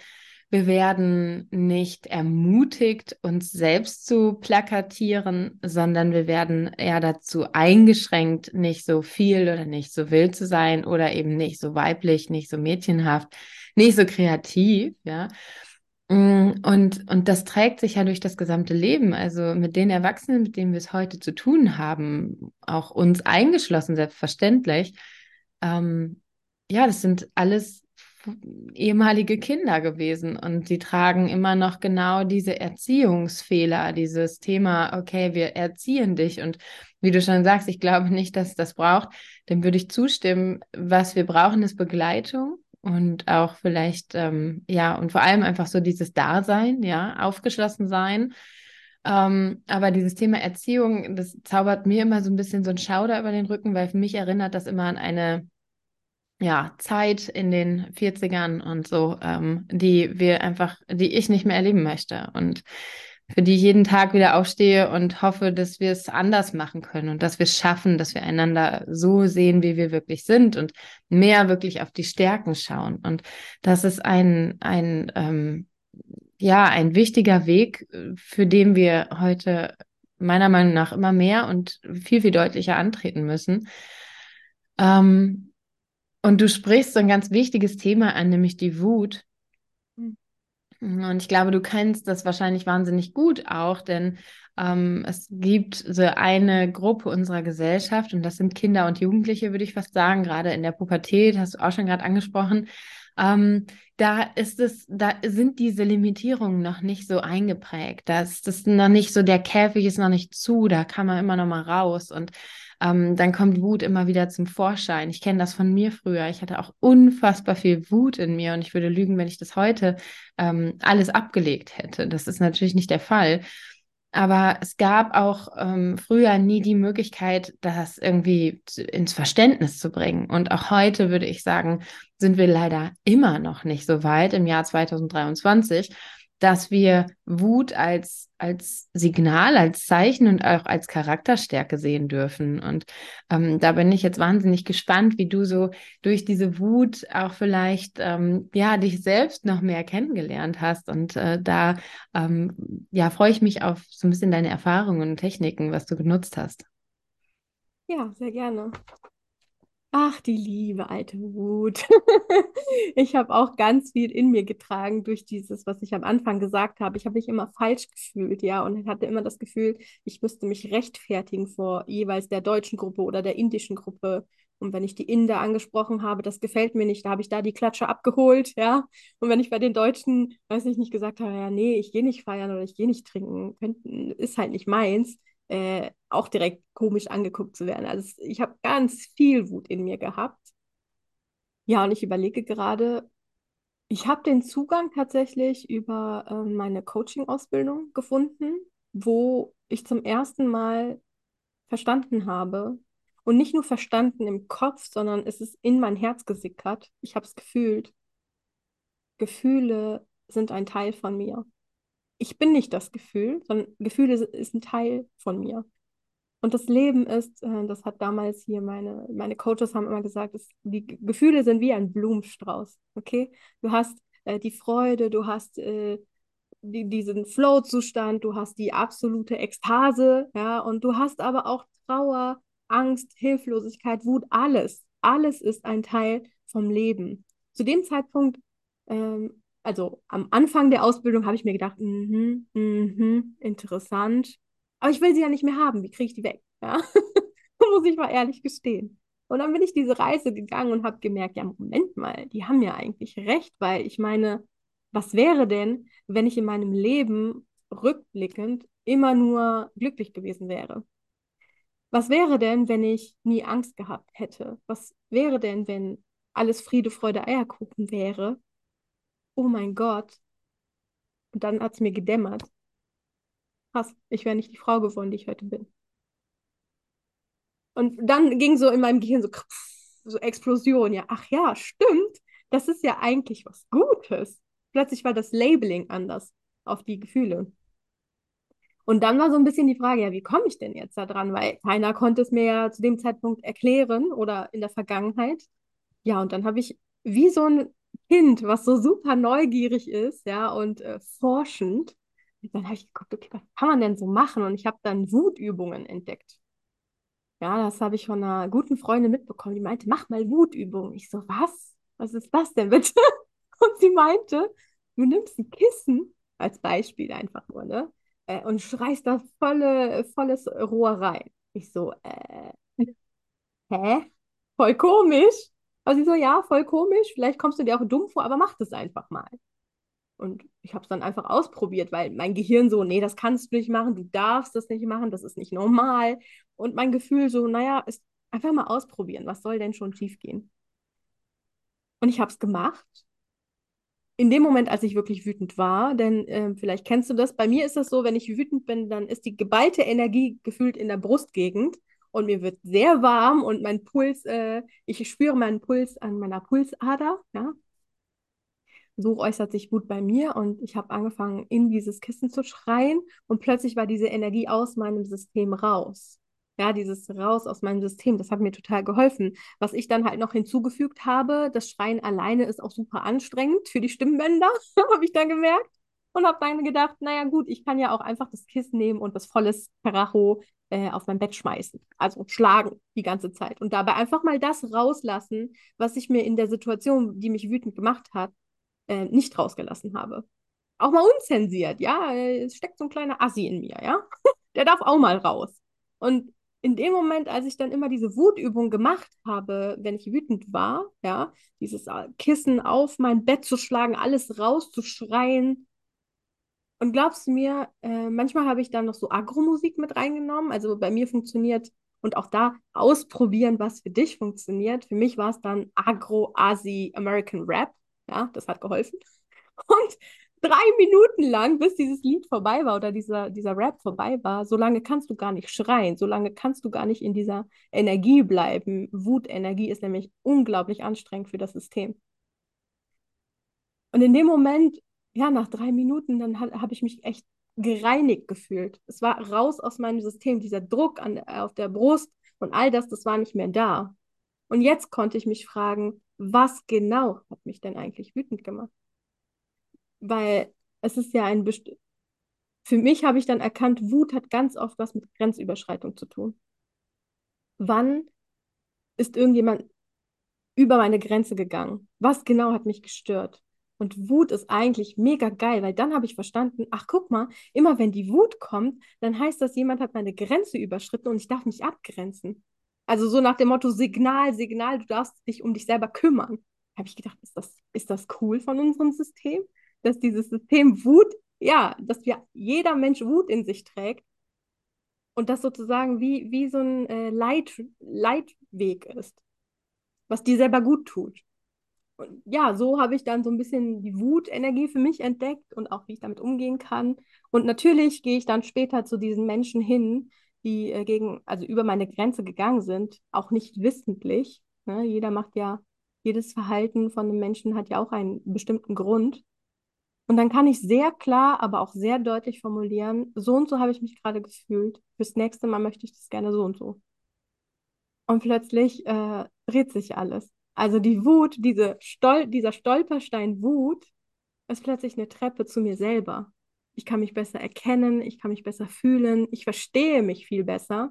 Wir werden nicht ermutigt, uns selbst zu plakatieren, sondern wir werden eher dazu eingeschränkt, nicht so viel oder nicht so wild zu sein oder eben nicht so weiblich, nicht so mädchenhaft, nicht so kreativ, ja. Mm, und, und das trägt sich ja durch das gesamte Leben. Also mit den Erwachsenen, mit denen wir es heute zu tun haben, auch uns eingeschlossen, selbstverständlich. Ähm, ja, das sind alles ehemalige Kinder gewesen und die tragen immer noch genau diese Erziehungsfehler, dieses Thema, okay, wir erziehen dich und wie du schon sagst, ich glaube nicht, dass das braucht, dem würde ich zustimmen. Was wir brauchen, ist Begleitung und auch vielleicht, ähm, ja, und vor allem einfach so dieses Dasein, ja, aufgeschlossen sein. Ähm, aber dieses Thema Erziehung, das zaubert mir immer so ein bisschen so ein Schauder über den Rücken, weil für mich erinnert das immer an eine ja, Zeit in den 40ern und so, ähm, die wir einfach, die ich nicht mehr erleben möchte und für die ich jeden Tag wieder aufstehe und hoffe, dass wir es anders machen können und dass wir es schaffen, dass wir einander so sehen, wie wir wirklich sind und mehr wirklich auf die Stärken schauen. Und das ist ein, ein, ähm, ja, ein wichtiger Weg, für den wir heute meiner Meinung nach immer mehr und viel, viel deutlicher antreten müssen. Ähm, und du sprichst so ein ganz wichtiges Thema an, nämlich die Wut. Hm. Und ich glaube, du kennst das wahrscheinlich wahnsinnig gut auch, denn ähm, es gibt so eine Gruppe unserer Gesellschaft und das sind Kinder und Jugendliche, würde ich fast sagen, gerade in der Pubertät, hast du auch schon gerade angesprochen. Ähm, da ist es, da sind diese Limitierungen noch nicht so eingeprägt. Da ist das noch nicht so, der Käfig ist noch nicht zu, da kann man immer noch mal raus. Und ähm, dann kommt Wut immer wieder zum Vorschein. Ich kenne das von mir früher. Ich hatte auch unfassbar viel Wut in mir und ich würde lügen, wenn ich das heute ähm, alles abgelegt hätte. Das ist natürlich nicht der Fall. Aber es gab auch ähm, früher nie die Möglichkeit, das irgendwie ins Verständnis zu bringen. Und auch heute würde ich sagen, sind wir leider immer noch nicht so weit im Jahr 2023, dass wir Wut als, als Signal, als Zeichen und auch als Charakterstärke sehen dürfen. Und ähm, da bin ich jetzt wahnsinnig gespannt, wie du so durch diese Wut auch vielleicht ähm, ja dich selbst noch mehr kennengelernt hast. Und äh, da ähm, ja freue ich mich auf so ein bisschen deine Erfahrungen und Techniken, was du genutzt hast. Ja, sehr gerne. Ach, die liebe alte Wut. *laughs* Ich habe auch ganz viel in mir getragen durch dieses, was ich am Anfang gesagt habe. Ich habe mich immer falsch gefühlt, ja, und hatte immer das Gefühl, ich müsste mich rechtfertigen vor jeweils der deutschen Gruppe oder der indischen Gruppe. Und wenn ich die Inder angesprochen habe, das gefällt mir nicht, da habe ich da die Klatsche abgeholt, ja. Und wenn ich bei den Deutschen, weiß ich nicht, gesagt habe, ja, nee, ich gehe nicht feiern oder ich gehe nicht trinken, ist halt nicht meins, äh, auch direkt komisch angeguckt zu werden. Also ich habe ganz viel Wut in mir gehabt. Ja, und ich überlege gerade, ich habe den Zugang tatsächlich über äh, meine Coaching-Ausbildung gefunden, wo ich zum ersten Mal verstanden habe, und nicht nur verstanden im Kopf, sondern es ist in mein Herz gesickert. Ich habe es gefühlt. Gefühle sind ein Teil von mir ich bin nicht das Gefühl, sondern Gefühle ist ein Teil von mir. Und das Leben ist, äh, das hat damals hier meine, meine Coaches haben immer gesagt, dass die Gefühle sind wie ein Blumenstrauß. Okay? Du hast äh, die Freude, du hast äh, die, diesen Flow-Zustand, du hast die absolute Ekstase, ja, und du hast aber auch Trauer, Angst, Hilflosigkeit, Wut, alles. Alles ist ein Teil vom Leben. Zu dem Zeitpunkt ähm, also am Anfang der Ausbildung habe ich mir gedacht, mhm, mhm, interessant. Aber ich will sie ja nicht mehr haben. Wie kriege ich die weg? Ja? *laughs* Muss ich mal ehrlich gestehen. Und dann bin ich diese Reise gegangen und habe gemerkt, ja, Moment mal, die haben ja eigentlich recht, weil ich meine, was wäre denn, wenn ich in meinem Leben rückblickend immer nur glücklich gewesen wäre? Was wäre denn, wenn ich nie Angst gehabt hätte? Was wäre denn, wenn alles Friede, Freude, Eierkuchen wäre? Oh mein Gott. Und dann hat es mir gedämmert. Krass, ich wäre nicht die Frau geworden, die ich heute bin. Und dann ging so in meinem Gehirn so, so Explosion. Ja, ach ja, stimmt. Das ist ja eigentlich was Gutes. Plötzlich war das Labeling anders auf die Gefühle. Und dann war so ein bisschen die Frage, ja, wie komme ich denn jetzt da dran? Weil keiner konnte es mir ja zu dem Zeitpunkt erklären oder in der Vergangenheit. Ja, und dann habe ich wie so ein Kind, was so super neugierig ist, ja, und äh, forschend, dann habe ich geguckt, okay, was kann man denn so machen? Und ich habe dann Wutübungen entdeckt. Ja, das habe ich von einer guten Freundin mitbekommen. Die meinte, mach mal Wutübungen. Ich so, was? Was ist das denn bitte? *laughs* Und sie meinte, du nimmst ein Kissen als Beispiel einfach nur, ne? Äh, und schreist da volle, volles Rohr rein. Ich so, äh, hä? Voll komisch. Aber sie so, ja, voll komisch. Vielleicht kommst du dir auch dumm vor, aber mach das einfach mal. Und ich habe es dann einfach ausprobiert, weil mein Gehirn so, nee, das kannst du nicht machen, du darfst das nicht machen, das ist nicht normal. Und mein Gefühl so, naja, ist einfach mal ausprobieren, was soll denn schon schiefgehen? Und ich habe es gemacht. In dem Moment, als ich wirklich wütend war, denn äh, vielleicht kennst du das, bei mir ist es so, wenn ich wütend bin, dann ist die geballte Energie gefühlt in der Brustgegend und mir wird sehr warm und mein Puls, äh, ich spüre meinen Puls an meiner Pulsader, ja, so äußert sich Wut bei mir und ich habe angefangen, in dieses Kissen zu schreien und plötzlich war diese Energie aus meinem System raus. Ja, dieses raus aus meinem System, das hat mir total geholfen. Was ich dann halt noch hinzugefügt habe, das Schreien alleine ist auch super anstrengend für die Stimmbänder, *laughs* habe ich dann gemerkt. Und habe dann gedacht, naja gut, ich kann ja auch einfach das Kissen nehmen und das volles Karacho äh, auf mein Bett schmeißen. Also schlagen die ganze Zeit. Und dabei einfach mal das rauslassen, was ich mir in der Situation, die mich wütend gemacht hat, äh, nicht rausgelassen habe. Auch mal unzensiert, ja. Es steckt so ein kleiner Assi in mir, ja. *laughs* Der darf auch mal raus. Und in dem Moment, als ich dann immer diese Wutübung gemacht habe, wenn ich wütend war, ja, dieses äh, Kissen auf mein Bett zu schlagen, alles rauszuschreien. Und glaubst du mir, äh, manchmal habe ich dann noch so Agro-Musik mit reingenommen. Also bei mir funktioniert und auch da ausprobieren, was für dich funktioniert. Für mich war es dann Agro-Asi-American Rap. Ja, das hat geholfen. *laughs* Und drei Minuten lang, bis dieses Lied vorbei war oder dieser, dieser Rap vorbei war, so lange kannst du gar nicht schreien, so lange kannst du gar nicht in dieser Energie bleiben. Wutenergie ist nämlich unglaublich anstrengend für das System. Und in dem Moment, ja, nach drei Minuten, dann ha habe ich mich echt gereinigt gefühlt. Es war raus aus meinem System, dieser Druck an, auf der Brust und all das, das war nicht mehr da. Und jetzt konnte ich mich fragen, was genau hat mich denn eigentlich wütend gemacht? Weil es ist ja ein Best für mich habe ich dann erkannt, Wut hat ganz oft was mit Grenzüberschreitung zu tun. Wann ist irgendjemand über meine Grenze gegangen? Was genau hat mich gestört? Und Wut ist eigentlich mega geil, weil dann habe ich verstanden, ach guck mal, immer wenn die Wut kommt, dann heißt das, jemand hat meine Grenze überschritten und ich darf mich abgrenzen. Also so nach dem Motto Signal, Signal, du darfst dich um dich selber kümmern. Habe ich gedacht, ist das, ist das cool von unserem System? Dass dieses System Wut, ja, dass wir jeder Mensch Wut in sich trägt und das sozusagen wie, wie so ein äh, Leit, Leitweg ist, was dir selber gut tut. Und ja, so habe ich dann so ein bisschen die Wutenergie für mich entdeckt und auch wie ich damit umgehen kann. Und natürlich gehe ich dann später zu diesen Menschen hin, die äh, gegen, also über meine Grenze gegangen sind, auch nicht wissentlich. Ne? Jeder macht ja, jedes Verhalten von einem Menschen hat ja auch einen bestimmten Grund. Und dann kann ich sehr klar, aber auch sehr deutlich formulieren, so und so habe ich mich gerade gefühlt. Fürs nächste Mal möchte ich das gerne so und so. Und plötzlich äh, dreht sich alles. Also die Wut, diese Stol dieser Stolperstein Wut, ist plötzlich eine Treppe zu mir selber ich kann mich besser erkennen, ich kann mich besser fühlen, ich verstehe mich viel besser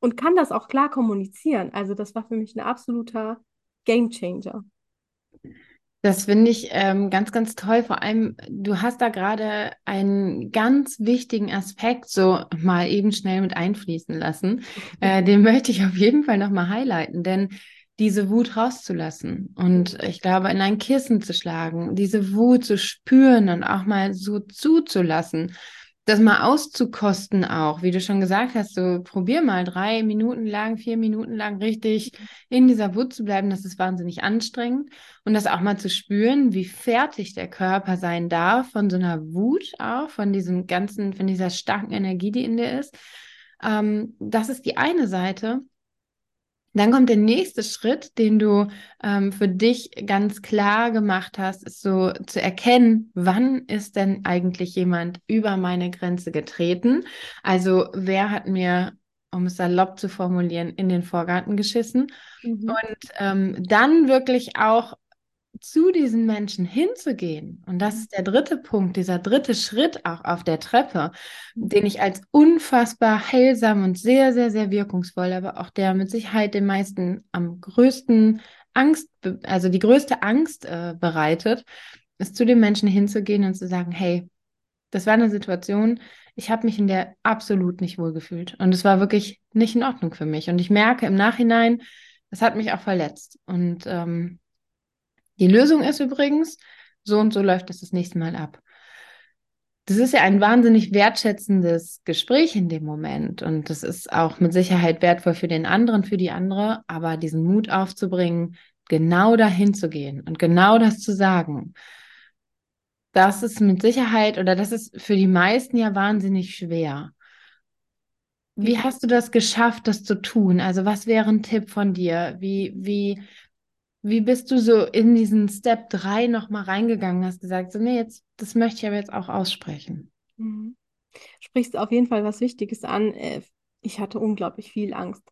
und kann das auch klar kommunizieren. Also das war für mich ein absoluter Game Changer. Das finde ich ähm, ganz, ganz toll. Vor allem, du hast da gerade einen ganz wichtigen Aspekt so mal eben schnell mit einfließen lassen. *laughs* Äh, den möchte ich auf jeden Fall nochmal highlighten, denn diese Wut rauszulassen und ich glaube, in ein Kissen zu schlagen, diese Wut zu spüren und auch mal so zuzulassen das mal auszukosten auch, wie du schon gesagt hast, so probier mal drei Minuten lang, vier Minuten lang richtig in dieser Wut zu bleiben, das ist wahnsinnig anstrengend und das auch mal zu spüren, wie fertig der Körper sein darf von so einer Wut auch, von diesem ganzen, von dieser starken Energie, die in dir ist. Ähm, das ist die eine Seite. Dann kommt der nächste Schritt, den du ähm, für dich ganz klar gemacht hast, ist so zu erkennen, wann ist denn eigentlich jemand über meine Grenze getreten? Also wer hat mir, um es salopp zu formulieren, in den Vorgarten geschissen? Mhm. Und ähm, dann wirklich auch zu diesen Menschen hinzugehen, und das ist der dritte Punkt, dieser dritte Schritt auch auf der Treppe, den ich als unfassbar heilsam und sehr, sehr, sehr wirkungsvoll, aber auch der mit Sicherheit den meisten am größten Angst, also die größte Angst äh, bereitet, ist zu den Menschen hinzugehen und zu sagen, hey, das war eine Situation, ich habe mich in der absolut nicht wohlgefühlt und es war wirklich nicht in Ordnung für mich. Und ich merke im Nachhinein, es hat mich auch verletzt. Und ähm, die Lösung ist übrigens, so und so läuft es das nächste Mal ab. Das ist ja ein wahnsinnig wertschätzendes Gespräch in dem Moment und das ist auch mit Sicherheit wertvoll für den anderen, für die andere, aber diesen Mut aufzubringen, genau dahin zu gehen und genau das zu sagen, das ist mit Sicherheit oder das ist für die meisten ja wahnsinnig schwer. Wie hast du das geschafft, das zu tun? Also was wäre ein Tipp von dir? Wie, wie wie bist du so in diesen Step 3 nochmal reingegangen? Hast gesagt, so, nee, jetzt, das möchte ich aber jetzt auch aussprechen. Mhm. Sprichst auf jeden Fall was Wichtiges an. Äh, ich hatte unglaublich viel Angst.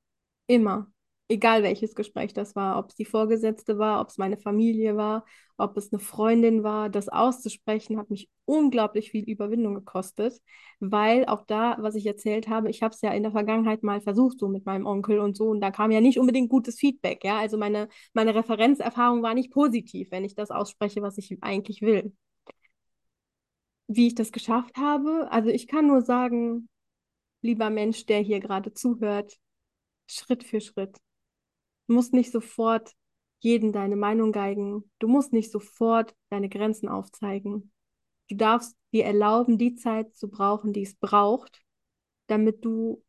Immer egal welches Gespräch das war, ob es die Vorgesetzte war, ob es meine Familie war, ob es eine Freundin war, das auszusprechen, hat mich unglaublich viel Überwindung gekostet, weil auch da, was ich erzählt habe, ich habe es ja in der Vergangenheit mal versucht, so mit meinem Onkel und so, und da kam ja nicht unbedingt gutes Feedback, ja, also meine, meine Referenzerfahrung war nicht positiv, wenn ich das ausspreche, was ich eigentlich will. Wie ich das geschafft habe, also ich kann nur sagen, lieber Mensch, der hier gerade zuhört, Schritt für Schritt. Du musst nicht sofort jeden deine Meinung geigen. Du musst nicht sofort deine Grenzen aufzeigen. Du darfst dir erlauben, die Zeit zu brauchen, die es braucht, damit du,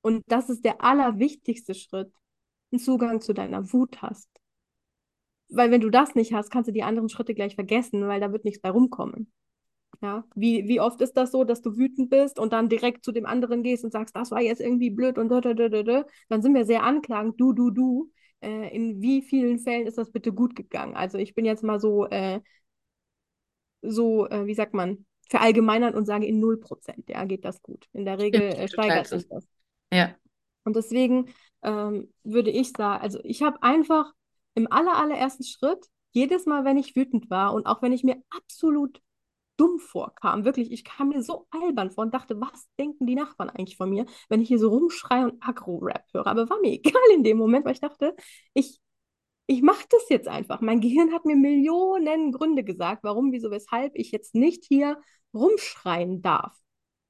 und das ist der allerwichtigste Schritt, einen Zugang zu deiner Wut hast. Weil wenn du das nicht hast, kannst du die anderen Schritte gleich vergessen, weil da wird nichts bei rumkommen. Ja, wie, wie oft ist das so, dass du wütend bist und dann direkt zu dem anderen gehst und sagst, das war jetzt irgendwie blöd und da, da, da, da, dann sind wir sehr anklagend, du, du, du. Äh, in wie vielen Fällen ist das bitte gut gegangen? Also ich bin jetzt mal so, äh, so, äh, wie sagt man, verallgemeinern und sage, in 0%, ja, geht das gut. In der Regel äh, steigert sich das. Ja. Und deswegen ähm, würde ich sagen, also ich habe einfach im aller, allerersten Schritt, jedes Mal, wenn ich wütend war und auch wenn ich mir absolut dumm vorkam. Wirklich, ich kam mir so albern vor und dachte, was denken die Nachbarn eigentlich von mir, wenn ich hier so rumschreie und Agro-Rap höre. Aber war mir *laughs* egal in dem Moment, weil ich dachte, ich, ich mache das jetzt einfach. Mein Gehirn hat mir Millionen Gründe gesagt, warum, wieso, weshalb ich jetzt nicht hier rumschreien darf.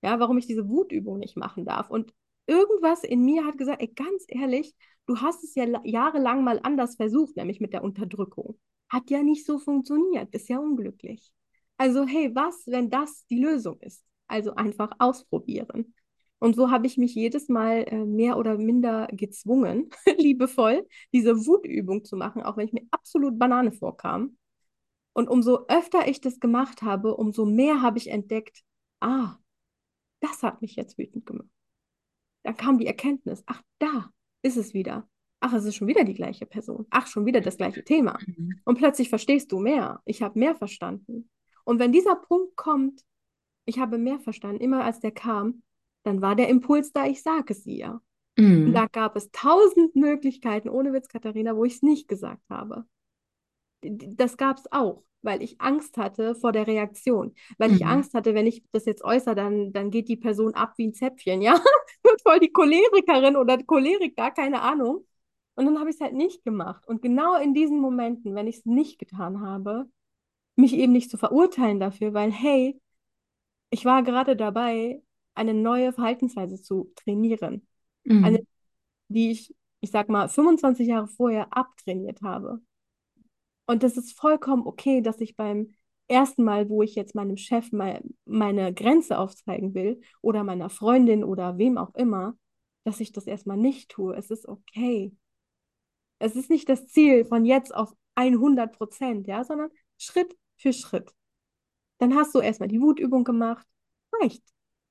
Ja, warum ich diese Wutübung nicht machen darf. Und irgendwas in mir hat gesagt, ey, ganz ehrlich, du hast es ja jahrelang mal anders versucht, nämlich mit der Unterdrückung. Hat ja nicht so funktioniert, bist ja unglücklich. Also, hey, was, wenn das die Lösung ist? Also einfach ausprobieren. Und so habe ich mich jedes Mal äh, mehr oder minder gezwungen, *laughs* liebevoll, diese Wutübung zu machen, auch wenn ich mir absolut Banane vorkam. Und umso öfter ich das gemacht habe, umso mehr habe ich entdeckt, ah, das hat mich jetzt wütend gemacht. Da kam die Erkenntnis, ach, da ist es wieder. Ach, es ist schon wieder die gleiche Person. Ach, schon wieder das gleiche Thema. Mhm. Und plötzlich verstehst du mehr. Ich habe mehr verstanden. Und wenn dieser Punkt kommt, ich habe mehr verstanden, immer als der kam, dann war der Impuls da, ich sage es ihr. Mhm. Und da gab es tausend Möglichkeiten, ohne Witz, Katharina, wo ich es nicht gesagt habe. Das gab es auch, weil ich Angst hatte vor der Reaktion. Weil mhm. ich Angst hatte, wenn ich das jetzt äußere, dann, dann geht die Person ab wie ein Zäpfchen, ja? *laughs* Wird voll die Cholerikerin oder Choleriker, keine Ahnung. Und dann habe ich es halt nicht gemacht. Und genau in diesen Momenten, wenn ich es nicht getan habe, mich eben nicht zu verurteilen dafür, weil, hey, ich war gerade dabei, eine neue Verhaltensweise zu trainieren. Mhm. Eine, die ich ich sag mal, 25 Jahre vorher abtrainiert habe. Und das ist vollkommen okay, dass ich beim ersten Mal, wo ich jetzt meinem Chef mal meine Grenze aufzeigen will oder meiner Freundin oder wem auch immer, dass ich das erstmal nicht tue. Es ist okay. Es ist nicht das Ziel von jetzt auf 100 Prozent, ja, sondern Schritt für Schritt. Dann hast du erstmal die Wutübung gemacht. Reicht.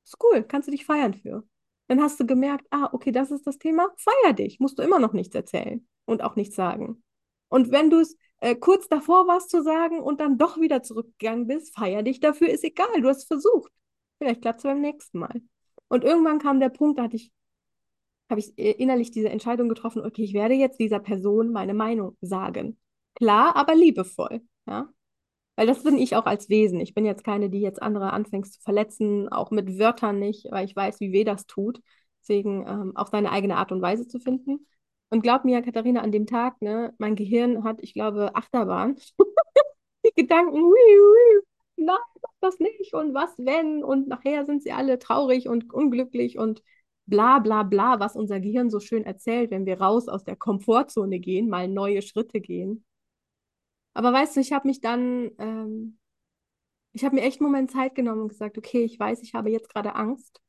Ist cool. Kannst du dich feiern für. Dann hast du gemerkt, ah, okay, das ist das Thema. Feier dich. Musst du immer noch nichts erzählen und auch nichts sagen. Und wenn du es äh, kurz davor warst zu sagen und dann doch wieder zurückgegangen bist, feier dich dafür, ist egal. Du hast versucht. Vielleicht klappt es beim nächsten Mal. Und irgendwann kam der Punkt, da hatte ich habe ich äh, innerlich diese Entscheidung getroffen, okay, ich werde jetzt dieser Person meine Meinung sagen. Klar, aber liebevoll, ja. Weil das bin ich auch als Wesen. Ich bin jetzt keine, die jetzt andere anfängt zu verletzen, auch mit Wörtern nicht, weil ich weiß, wie weh das tut. Deswegen ähm, auch seine eigene Art und Weise zu finden. Und glaub mir, Katharina, an dem Tag, ne, mein Gehirn hat, ich glaube, Achterbahn. *laughs* die Gedanken, hui, hui, nein, das nicht und was wenn und nachher sind sie alle traurig und unglücklich und bla bla bla, was unser Gehirn so schön erzählt, wenn wir raus aus der Komfortzone gehen, mal neue Schritte gehen. Aber weißt du, ich habe mich dann, ähm, ich habe mir echt einen Moment Zeit genommen und gesagt, okay, ich weiß, ich habe jetzt gerade Angst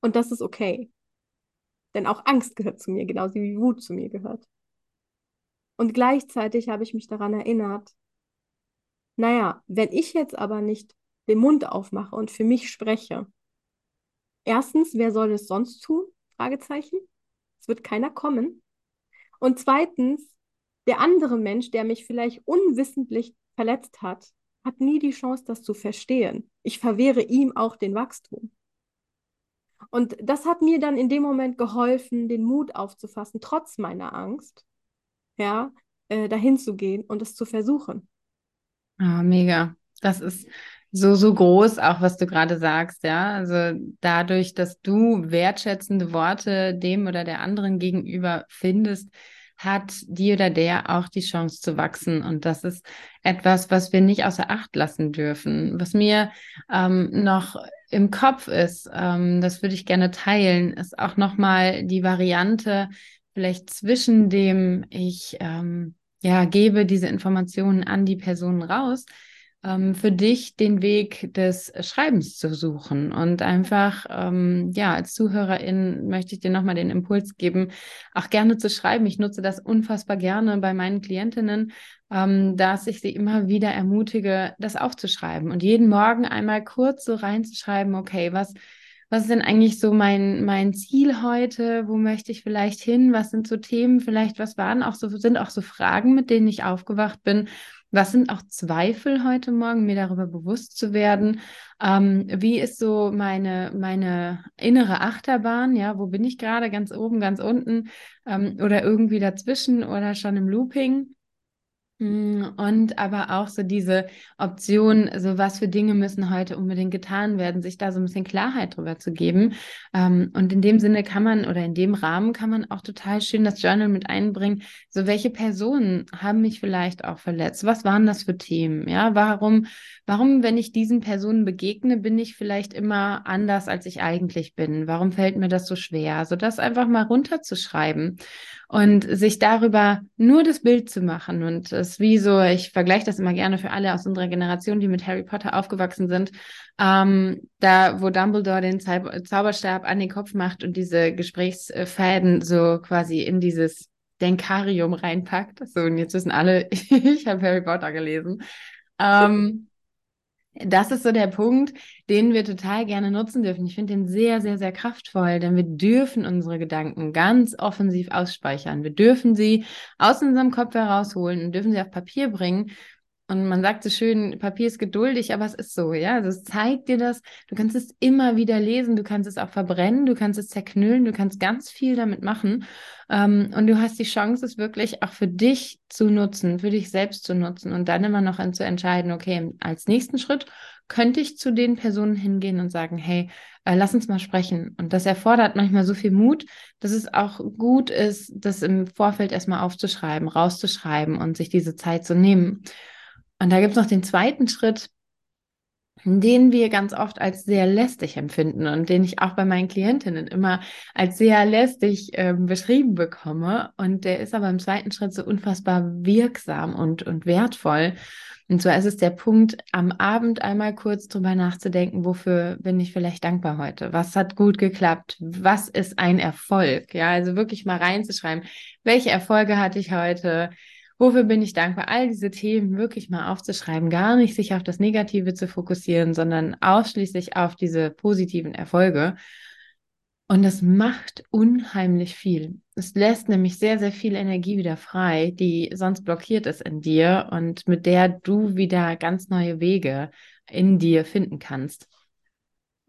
und das ist okay. Denn auch Angst gehört zu mir, genauso wie Wut zu mir gehört. Und gleichzeitig habe ich mich daran erinnert, naja, wenn ich jetzt aber nicht den Mund aufmache und für mich spreche, Erstens, wer soll es sonst tun? Fragezeichen. Es wird keiner kommen. Und zweitens, der andere Mensch, der mich vielleicht unwissentlich verletzt hat, hat nie die Chance, das zu verstehen. Ich verwehre ihm auch den Wachstum. Und das hat mir dann in dem Moment geholfen, den Mut aufzufassen, trotz meiner Angst, ja, äh, dahin zu gehen und es zu versuchen. Ah, mega. Das ist so, so groß, auch was du gerade sagst, ja. Also dadurch, dass du wertschätzende Worte dem oder der anderen gegenüber findest, hat die oder der auch die Chance zu wachsen. Und das ist etwas, was wir nicht außer Acht lassen dürfen. Was mir ähm, noch im Kopf ist, ähm, das würde ich gerne teilen, ist auch nochmal die Variante, vielleicht zwischen dem, ich ähm, ja, gebe diese Informationen an die Person raus, ähm, für dich den Weg des Schreibens zu suchen und einfach, ähm, ja, als Zuhörerin möchte ich dir nochmal den Impuls geben, auch gerne zu schreiben. Ich nutze das unfassbar gerne bei meinen Klientinnen, ähm, dass ich sie immer wieder ermutige, das aufzuschreiben und jeden Morgen einmal kurz so reinzuschreiben, okay, was was ist denn eigentlich so mein, mein Ziel heute? Wo möchte ich vielleicht hin? Was sind so Themen? Vielleicht, was waren auch so, sind auch so Fragen, mit denen ich aufgewacht bin? Was sind auch Zweifel heute Morgen, mir darüber bewusst zu werden? Ähm, wie ist so meine, meine innere Achterbahn? Ja, wo bin ich gerade? Ganz oben, ganz unten ähm, oder irgendwie dazwischen oder schon im Looping? Mm, und aber auch so diese Option, so was für Dinge müssen heute unbedingt getan werden, sich da so ein bisschen Klarheit drüber zu geben. Ähm, und in dem Sinne kann man oder in dem Rahmen kann man auch total schön das Journal mit einbringen. So welche Personen haben mich vielleicht auch verletzt? Was waren das für Themen? Ja, warum, warum, wenn ich diesen Personen begegne, bin ich vielleicht immer anders, als ich eigentlich bin? Warum fällt mir das so schwer? Also das einfach mal runterzuschreiben und sich darüber nur das Bild zu machen. Und es wie so, ich vergleiche das immer gerne für alle aus unserer Generation, die mit Harry Potter aufgewachsen sind, ähm, da wo Dumbledore den Zau Zauberstab an den Kopf macht und diese Gesprächsfäden so quasi in dieses Denkarium reinpackt. So, und jetzt wissen alle, *laughs* ich habe Harry Potter gelesen. Ähm, das ist so der Punkt, den wir total gerne nutzen dürfen. Ich finde den sehr, sehr, sehr kraftvoll, denn wir dürfen unsere Gedanken ganz offensiv ausspeichern. Wir dürfen sie aus unserem Kopf herausholen und dürfen sie auf Papier bringen. Und man sagt so schön, Papier ist geduldig, aber es ist so, ja. Also es zeigt dir das. Du kannst es immer wieder lesen, du kannst es auch verbrennen, du kannst es zerknüllen, du kannst ganz viel damit machen. Ähm, und du hast die Chance, es wirklich auch für dich zu nutzen, für dich selbst zu nutzen und dann immer noch zu entscheiden, okay, als nächsten Schritt könnte ich zu den Personen hingehen und sagen, hey, äh, lass uns mal sprechen. Und das erfordert manchmal so viel Mut, dass es auch gut ist, das im Vorfeld erstmal aufzuschreiben, rauszuschreiben und sich diese Zeit zu nehmen. Und da gibt es noch den zweiten Schritt, den wir ganz oft als sehr lästig empfinden und den ich auch bei meinen Klientinnen immer als sehr lästig äh, beschrieben bekomme. Und der ist aber im zweiten Schritt so unfassbar wirksam und, und wertvoll. Und zwar ist es der Punkt, am Abend einmal kurz drüber nachzudenken, wofür bin ich vielleicht dankbar heute? Was hat gut geklappt? Was ist ein Erfolg? Ja, also wirklich mal reinzuschreiben, welche Erfolge hatte ich heute? Wofür bin ich dankbar? All diese Themen wirklich mal aufzuschreiben, gar nicht sich auf das Negative zu fokussieren, sondern ausschließlich auf diese positiven Erfolge. Und das macht unheimlich viel. Es lässt nämlich sehr, sehr viel Energie wieder frei, die sonst blockiert ist in dir und mit der du wieder ganz neue Wege in dir finden kannst.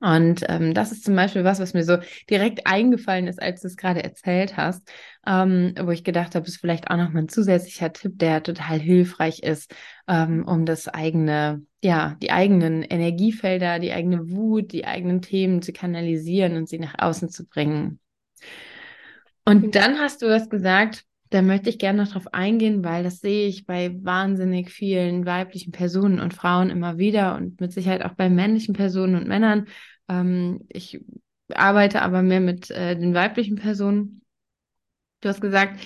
Und ähm, das ist zum Beispiel was, was mir so direkt eingefallen ist, als du es gerade erzählt hast, ähm, wo ich gedacht habe, ist vielleicht auch nochmal ein zusätzlicher Tipp, der total hilfreich ist, ähm, um das eigene, ja, die eigenen Energiefelder, die eigene Wut, die eigenen Themen zu kanalisieren und sie nach außen zu bringen. Und dann hast du was gesagt, da möchte ich gerne noch drauf eingehen, weil das sehe ich bei wahnsinnig vielen weiblichen Personen und Frauen immer wieder und mit Sicherheit auch bei männlichen Personen und Männern. Ähm, ich arbeite aber mehr mit äh, den weiblichen Personen. Du hast gesagt,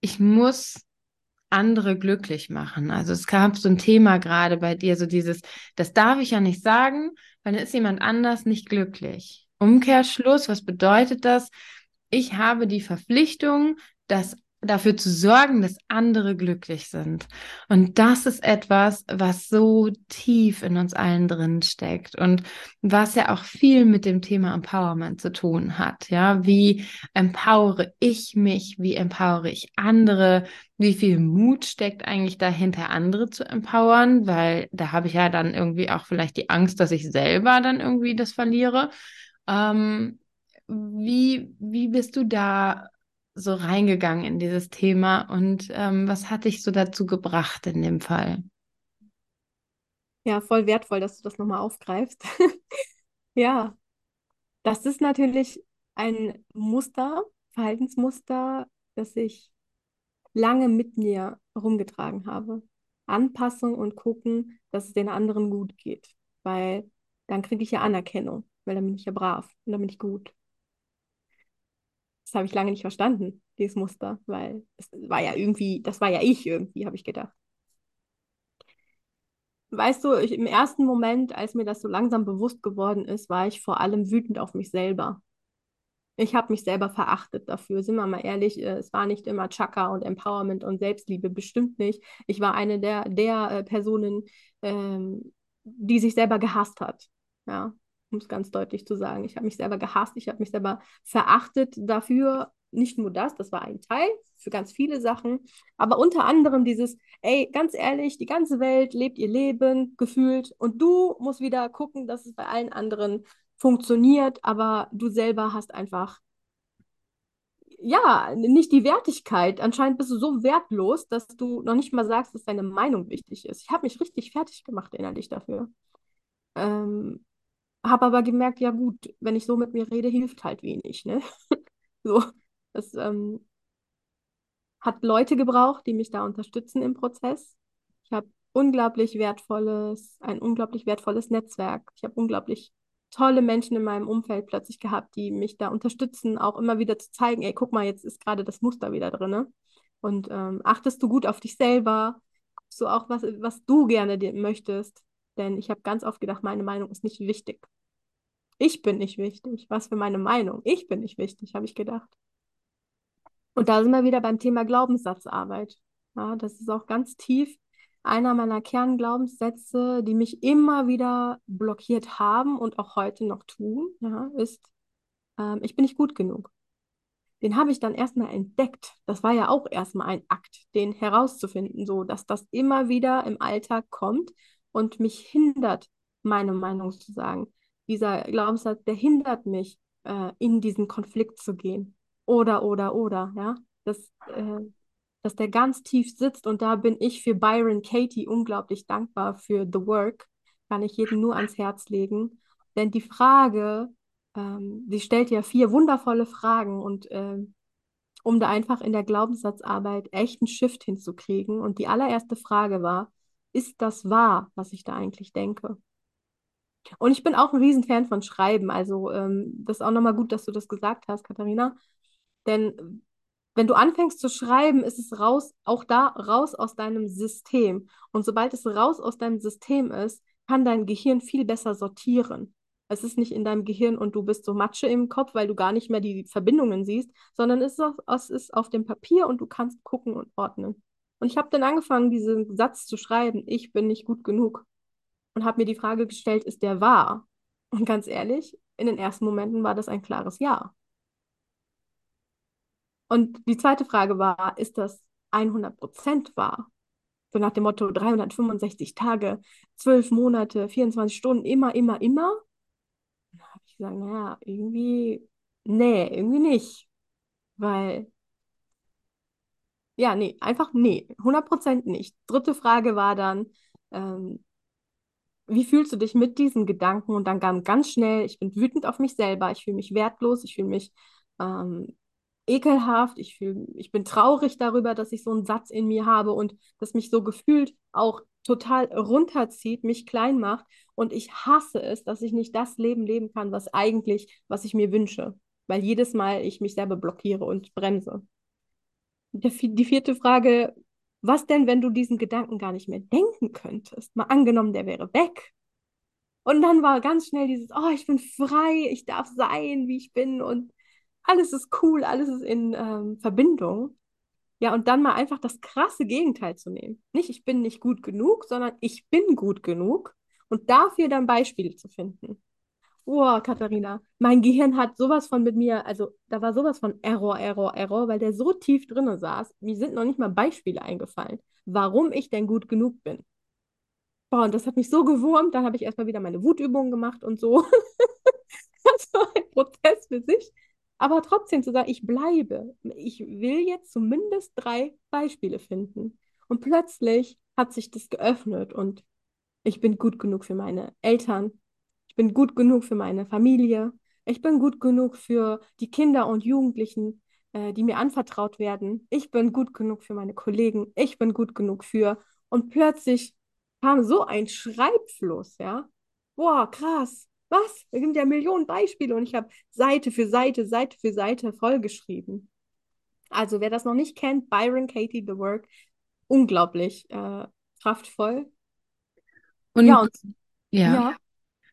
ich muss andere glücklich machen. Also es gab so ein Thema gerade bei dir, so dieses, das darf ich ja nicht sagen, weil dann ist jemand anders nicht glücklich. Umkehrschluss, was bedeutet das? Ich habe die Verpflichtung, das dafür zu sorgen, dass andere glücklich sind. Und das ist etwas, was so tief in uns allen drin steckt und was ja auch viel mit dem Thema Empowerment zu tun hat. Ja, wie empowere ich mich? Wie empowere ich andere? Wie viel Mut steckt eigentlich dahinter, andere zu empowern? Weil da habe ich ja dann irgendwie auch vielleicht die Angst, dass ich selber dann irgendwie das verliere. Ähm, wie, wie bist du da so reingegangen in dieses Thema und ähm, was hat dich so dazu gebracht in dem Fall? Ja, voll wertvoll, dass du das nochmal aufgreifst. *laughs* ja, das ist natürlich ein Muster, Verhaltensmuster, das ich lange mit mir rumgetragen habe. Anpassen und gucken, dass es den anderen gut geht, weil dann kriege ich ja Anerkennung, weil dann bin ich ja brav und dann bin ich gut das habe ich lange nicht verstanden, dieses Muster, weil es war ja irgendwie, das war ja ich irgendwie, habe ich gedacht. Weißt du, ich, im ersten Moment, als mir das so langsam bewusst geworden ist, war ich vor allem wütend auf mich selber. Ich habe mich selber verachtet dafür, sind wir mal ehrlich, äh, es war nicht immer Chaka und Empowerment und Selbstliebe, bestimmt nicht. Ich war eine der, der äh, Personen, ähm, die sich selber gehasst hat. Ja, um es ganz deutlich zu sagen. Ich habe mich selber gehasst, ich habe mich selber verachtet dafür. Nicht nur das, das war ein Teil für ganz viele Sachen, aber unter anderem dieses, ey, ganz ehrlich, die ganze Welt lebt ihr Leben gefühlt und du musst wieder gucken, dass es bei allen anderen funktioniert, aber du selber hast einfach ja, nicht die Wertigkeit. Anscheinend bist du so wertlos, dass du noch nicht mal sagst, dass deine Meinung wichtig ist. Ich habe mich richtig fertig gemacht innerlich dafür. Ähm, habe aber gemerkt, ja gut, wenn ich so mit mir rede, hilft halt wenig. Ne? *laughs* so, das ähm, hat Leute gebraucht, die mich da unterstützen im Prozess. Ich habe unglaublich wertvolles, ein unglaublich wertvolles Netzwerk. Ich habe unglaublich tolle Menschen in meinem Umfeld plötzlich gehabt, die mich da unterstützen, auch immer wieder zu zeigen, ey, guck mal, jetzt ist gerade das Muster wieder drin. Ne? Und ähm, achtest du gut auf dich selber? Du auch, was, was du gerne möchtest? Denn ich habe ganz oft gedacht, meine Meinung ist nicht wichtig. Ich bin nicht wichtig. Was für meine Meinung? Ich bin nicht wichtig, habe ich gedacht. Und da sind wir wieder beim Thema Glaubenssatzarbeit. Ja, das ist auch ganz tief einer meiner Kernglaubenssätze, die mich immer wieder blockiert haben und auch heute noch tun, ja, ist, ähm, ich bin nicht gut genug. Den habe ich dann erstmal entdeckt. Das war ja auch erstmal ein Akt, den herauszufinden, so dass das immer wieder im Alltag kommt und mich hindert, meine Meinung zu sagen dieser Glaubenssatz, der hindert mich, äh, in diesen Konflikt zu gehen. Oder, oder, oder, ja. Das, äh, dass der ganz tief sitzt und da bin ich für Byron Katie unglaublich dankbar für The Work. Kann ich jedem nur ans Herz legen. Denn die Frage, ähm, sie stellt ja vier wundervolle Fragen und ähm, um da einfach in der Glaubenssatzarbeit echt einen Shift hinzukriegen. Und die allererste Frage war, ist das wahr, was ich da eigentlich denke? Und ich bin auch ein Riesenfan von Schreiben. Also ähm, das ist auch nochmal gut, dass du das gesagt hast, Katharina. Denn wenn du anfängst zu schreiben, ist es raus, auch da raus aus deinem System. Und sobald es raus aus deinem System ist, kann dein Gehirn viel besser sortieren. Es ist nicht in deinem Gehirn und du bist so Matsche im Kopf, weil du gar nicht mehr die Verbindungen siehst, sondern es ist auf, es ist auf dem Papier und du kannst gucken und ordnen. Und ich habe dann angefangen, diesen Satz zu schreiben, ich bin nicht gut genug. Und habe mir die Frage gestellt, ist der wahr? Und ganz ehrlich, in den ersten Momenten war das ein klares Ja. Und die zweite Frage war, ist das 100% wahr? So nach dem Motto 365 Tage, 12 Monate, 24 Stunden, immer, immer, immer. Dann habe ich gesagt, naja, irgendwie, nee, irgendwie nicht. Weil, ja, nee, einfach nee, 100% nicht. Dritte Frage war dann, ähm, wie fühlst du dich mit diesen Gedanken? Und dann kam ganz schnell, ich bin wütend auf mich selber, ich fühle mich wertlos, ich fühle mich ähm, ekelhaft, ich fühl, ich bin traurig darüber, dass ich so einen Satz in mir habe und das mich so gefühlt auch total runterzieht, mich klein macht und ich hasse es, dass ich nicht das Leben leben kann, was eigentlich, was ich mir wünsche, weil jedes Mal ich mich selber blockiere und bremse. Die vierte Frage, was denn, wenn du diesen Gedanken gar nicht mehr denken könntest? Mal angenommen, der wäre weg. Und dann war ganz schnell dieses, oh, ich bin frei, ich darf sein, wie ich bin und alles ist cool, alles ist in ähm, Verbindung. Ja, und dann mal einfach das krasse Gegenteil zu nehmen. Nicht, ich bin nicht gut genug, sondern ich bin gut genug und dafür dann Beispiele zu finden. Oh, Katharina, mein Gehirn hat sowas von mit mir, also da war sowas von Error, Error, Error, weil der so tief drinne saß. Mir sind noch nicht mal Beispiele eingefallen, warum ich denn gut genug bin. Boah, und das hat mich so gewurmt, dann habe ich erstmal wieder meine Wutübungen gemacht und so. *laughs* das war ein Prozess für sich. Aber trotzdem zu sagen, ich bleibe. Ich will jetzt zumindest drei Beispiele finden. Und plötzlich hat sich das geöffnet und ich bin gut genug für meine Eltern. Ich bin gut genug für meine Familie. Ich bin gut genug für die Kinder und Jugendlichen, äh, die mir anvertraut werden. Ich bin gut genug für meine Kollegen. Ich bin gut genug für. Und plötzlich kam so ein Schreibfluss, ja. Boah, krass was? Da gibt ja Millionen Beispiele und ich habe Seite für Seite, Seite für Seite vollgeschrieben. Also wer das noch nicht kennt, Byron Katie The Work, unglaublich äh, kraftvoll. Und ja, und, ja. ja.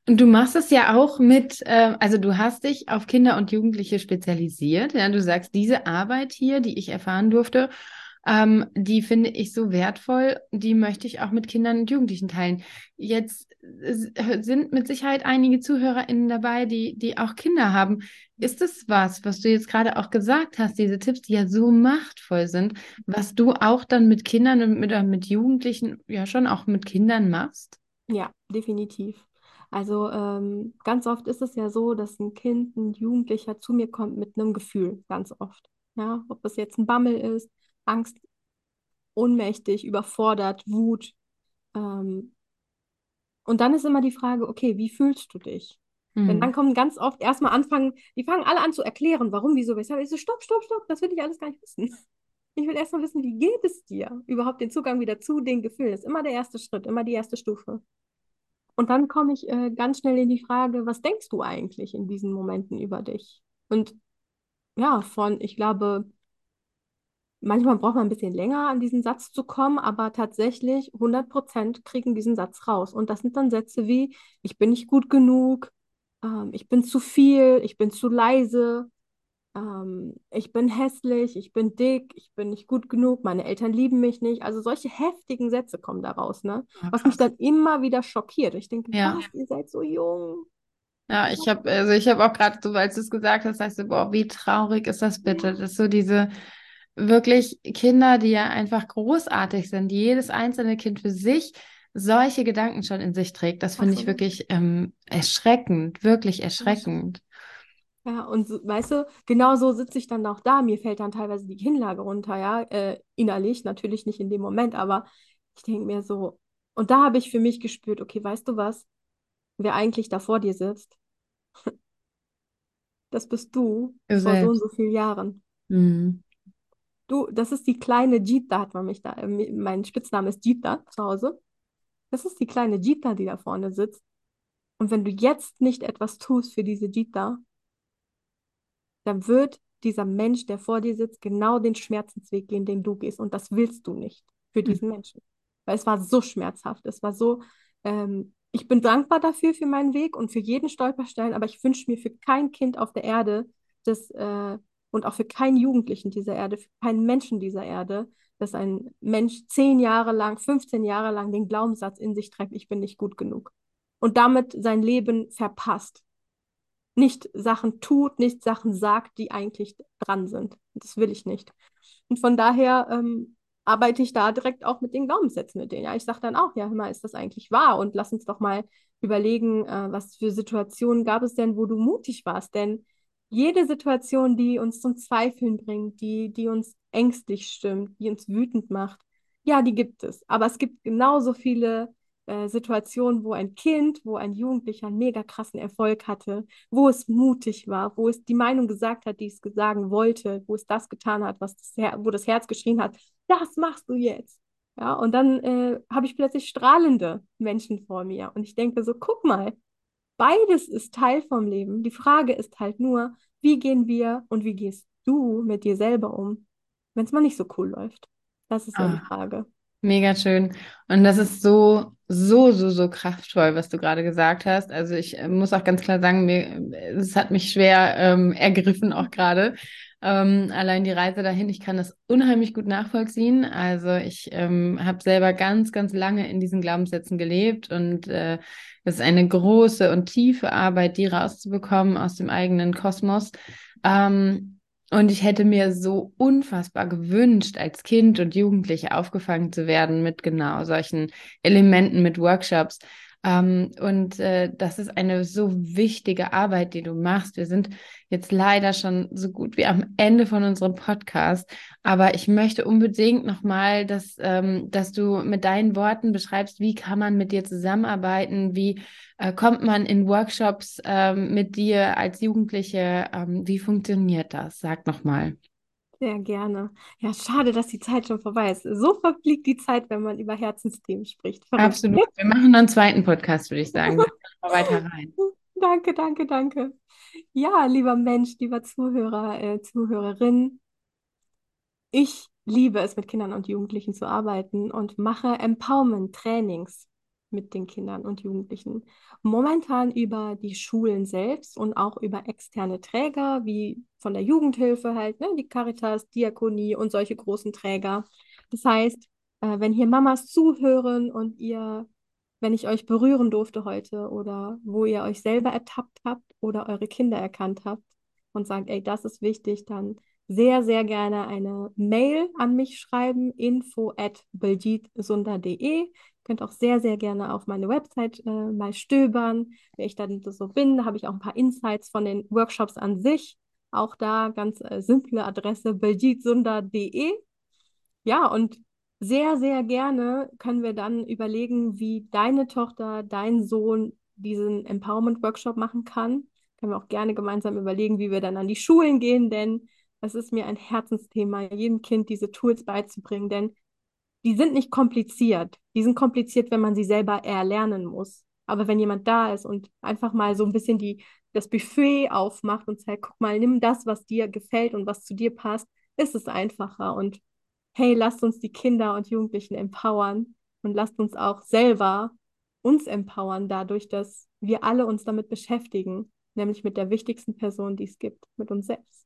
Und du machst es ja auch mit, äh, also du hast dich auf Kinder und Jugendliche spezialisiert. Ja, du sagst, diese Arbeit hier, die ich erfahren durfte, ähm, die finde ich so wertvoll, die möchte ich auch mit Kindern und Jugendlichen teilen. Jetzt sind mit Sicherheit einige ZuhörerInnen dabei, die, die auch Kinder haben. Ist es was, was du jetzt gerade auch gesagt hast, diese Tipps, die ja so machtvoll sind, was du auch dann mit Kindern und mit, mit Jugendlichen, ja schon auch mit Kindern machst? Ja, definitiv. Also ähm, ganz oft ist es ja so, dass ein Kind, ein Jugendlicher zu mir kommt mit einem Gefühl, ganz oft. Ja, ob es jetzt ein Bammel ist, Angst, ohnmächtig, überfordert, Wut. Ähm, und dann ist immer die Frage, okay, wie fühlst du dich? Mhm. Denn dann kommen ganz oft erstmal anfangen, die fangen alle an zu erklären, warum, wieso, weshalb. Ich so, stopp, stopp, stopp, das will ich alles gar nicht wissen. *laughs* Ich will erstmal wissen, wie geht es dir? Überhaupt den Zugang wieder zu den Gefühlen. Das ist immer der erste Schritt, immer die erste Stufe. Und dann komme ich äh, ganz schnell in die Frage, was denkst du eigentlich in diesen Momenten über dich? Und ja, von, ich glaube, Manchmal braucht man ein bisschen länger, an diesen Satz zu kommen, aber tatsächlich 100 Prozent kriegen diesen Satz raus. Und das sind dann Sätze wie, ich bin nicht gut genug, ähm, ich bin zu viel, ich bin zu leise, ähm, ich bin hässlich, ich bin dick, ich bin nicht gut genug, meine Eltern lieben mich nicht. Also solche heftigen Sätze kommen da raus, ne? Ja, was mich dann immer wieder schockiert. Ich denke, ja. was, ihr seid so jung. Ja, ich habe also ich habe auch gerade so, als du es gesagt hast, heißt so, boah, wie traurig ist das bitte? Das ist so diese wirklich Kinder, die ja einfach großartig sind, die jedes einzelne Kind für sich solche Gedanken schon in sich trägt. Das finde ich wirklich ähm, erschreckend, wirklich erschreckend. Ja, und so, weißt du, genau so sitze ich dann auch da. Mir fällt dann teilweise die Kinnlage runter, ja, äh, innerlich, natürlich nicht in dem Moment, aber ich denke mir so, und da habe ich für mich gespürt, okay, weißt du was, wer eigentlich da vor dir sitzt, *laughs* das bist du Selbst. vor so und so vielen Jahren. Mhm. Du, das ist die kleine Jita, hat man mich da, äh, mein Spitzname ist Jita zu Hause. Das ist die kleine Jita, die da vorne sitzt. Und wenn du jetzt nicht etwas tust für diese Gita, dann wird dieser Mensch, der vor dir sitzt, genau den Schmerzensweg gehen, den du gehst. Und das willst du nicht für Hm. diesen Menschen. Weil es war so schmerzhaft. Es war so, ähm, ich bin dankbar dafür, für meinen Weg und für jeden Stolperstein, aber ich wünsche mir für kein Kind auf der Erde, das, äh, und auch für keinen Jugendlichen dieser Erde, für keinen Menschen dieser Erde, dass ein Mensch zehn Jahre lang, 15 Jahre lang den Glaubenssatz in sich trägt, ich bin nicht gut genug. Und damit sein Leben verpasst. Nicht Sachen tut, nicht Sachen sagt, die eigentlich dran sind. Das will ich nicht. Und von daher ähm, arbeite ich da direkt auch mit den Glaubenssätzen mit denen. Ja, ich sage dann auch, ja, hör mal, ist das eigentlich wahr? Und lass uns doch mal überlegen, äh, was für Situationen gab es denn, wo du mutig warst? Denn jede Situation, die uns zum Zweifeln bringt, die, die uns ängstlich stimmt, die uns wütend macht, ja, die gibt es. Aber es gibt genauso viele äh, Situationen, wo ein Kind, wo ein Jugendlicher einen mega krassen Erfolg hatte, wo es mutig war, wo es die Meinung gesagt hat, die es sagen wollte, wo es das getan hat, was das Her wo das Herz geschrien hat, das machst du jetzt. Ja, und dann äh, habe ich plötzlich strahlende Menschen vor mir. Und ich denke so, guck mal, beides ist Teil vom Leben. Die Frage ist halt nur, wie gehen wir und wie gehst du mit dir selber um, wenn es mal nicht so cool läuft? Das ist ja die Ah, Frage. mega schön. Und das ist so, so, so, so kraftvoll, was du gerade gesagt hast. Also ich äh, muss auch ganz klar sagen, mir, es hat mich schwer ähm, ergriffen, auch gerade. Ähm, allein die Reise dahin, ich kann das unheimlich gut nachvollziehen. Also ich ähm, habe selber ganz, ganz lange in diesen Glaubenssätzen gelebt und äh, es ist eine große und tiefe Arbeit, die rauszubekommen aus dem eigenen Kosmos. Ähm, und ich hätte mir so unfassbar gewünscht, als Kind und Jugendliche aufgefangen zu werden mit genau solchen Elementen, mit Workshops. Ähm, und äh, das ist eine so wichtige Arbeit, die du machst. Wir sind jetzt leider schon so gut wie am Ende von unserem Podcast, aber ich möchte unbedingt nochmal, dass, ähm, dass du mit deinen Worten beschreibst, wie kann man mit dir zusammenarbeiten, wie äh, kommt man in Workshops ähm, mit dir als Jugendliche, ähm, wie funktioniert das? Sag nochmal. Sehr gerne. Ja, schade, dass die Zeit schon vorbei ist. So verfliegt die Zeit, wenn man über Herzensthemen spricht. Verrückt. Absolut. Wir machen noch einen zweiten Podcast, würde ich sagen. Weiter rein. *laughs* Danke, danke, danke. Ja, lieber Mensch, lieber Zuhörer, äh, Zuhörerin, ich liebe es, mit Kindern und Jugendlichen zu arbeiten und mache Empowerment-Trainings mit den Kindern und Jugendlichen. Momentan über die Schulen selbst und auch über externe Träger, wie von der Jugendhilfe halt, ne, die Caritas, Diakonie und solche großen Träger. Das heißt, äh, wenn hier Mamas zuhören und ihr, wenn ich euch berühren durfte heute oder wo ihr euch selber ertappt habt oder eure Kinder erkannt habt und sagt, ey, das ist wichtig, dann sehr, sehr gerne eine Mail an mich schreiben, info at Ihr könnt auch sehr, sehr gerne auf meine Website äh, mal stöbern, wer ich dann so bin. Da habe ich auch ein paar Insights von den Workshops an sich. Auch da ganz äh, simple Adresse beljitsunda.de. Ja, und sehr, sehr gerne können wir dann überlegen, wie deine Tochter, dein Sohn diesen Empowerment-Workshop machen kann. Können wir auch gerne gemeinsam überlegen, wie wir dann an die Schulen gehen, denn es ist mir ein Herzensthema, jedem Kind diese Tools beizubringen, denn die sind nicht kompliziert. Die sind kompliziert, wenn man sie selber erlernen muss. Aber wenn jemand da ist und einfach mal so ein bisschen die, das Buffet aufmacht und sagt, guck mal, nimm das, was dir gefällt und was zu dir passt, ist es einfacher. Und hey, lasst uns die Kinder und Jugendlichen empowern und lasst uns auch selber uns empowern, dadurch, dass wir alle uns damit beschäftigen, nämlich mit der wichtigsten Person, die es gibt, mit uns selbst.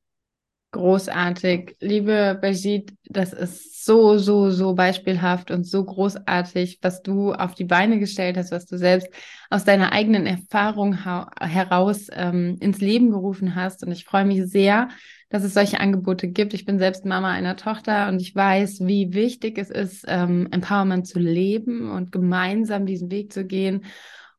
Großartig. Liebe Brigitte, das ist so, so, so beispielhaft und so großartig, was du auf die Beine gestellt hast, was du selbst aus deiner eigenen Erfahrung heraus ähm, ins Leben gerufen hast. Und ich freue mich sehr, dass es solche Angebote gibt. Ich bin selbst Mama einer Tochter und ich weiß, wie wichtig es ist, ähm, Empowerment zu leben und gemeinsam diesen Weg zu gehen.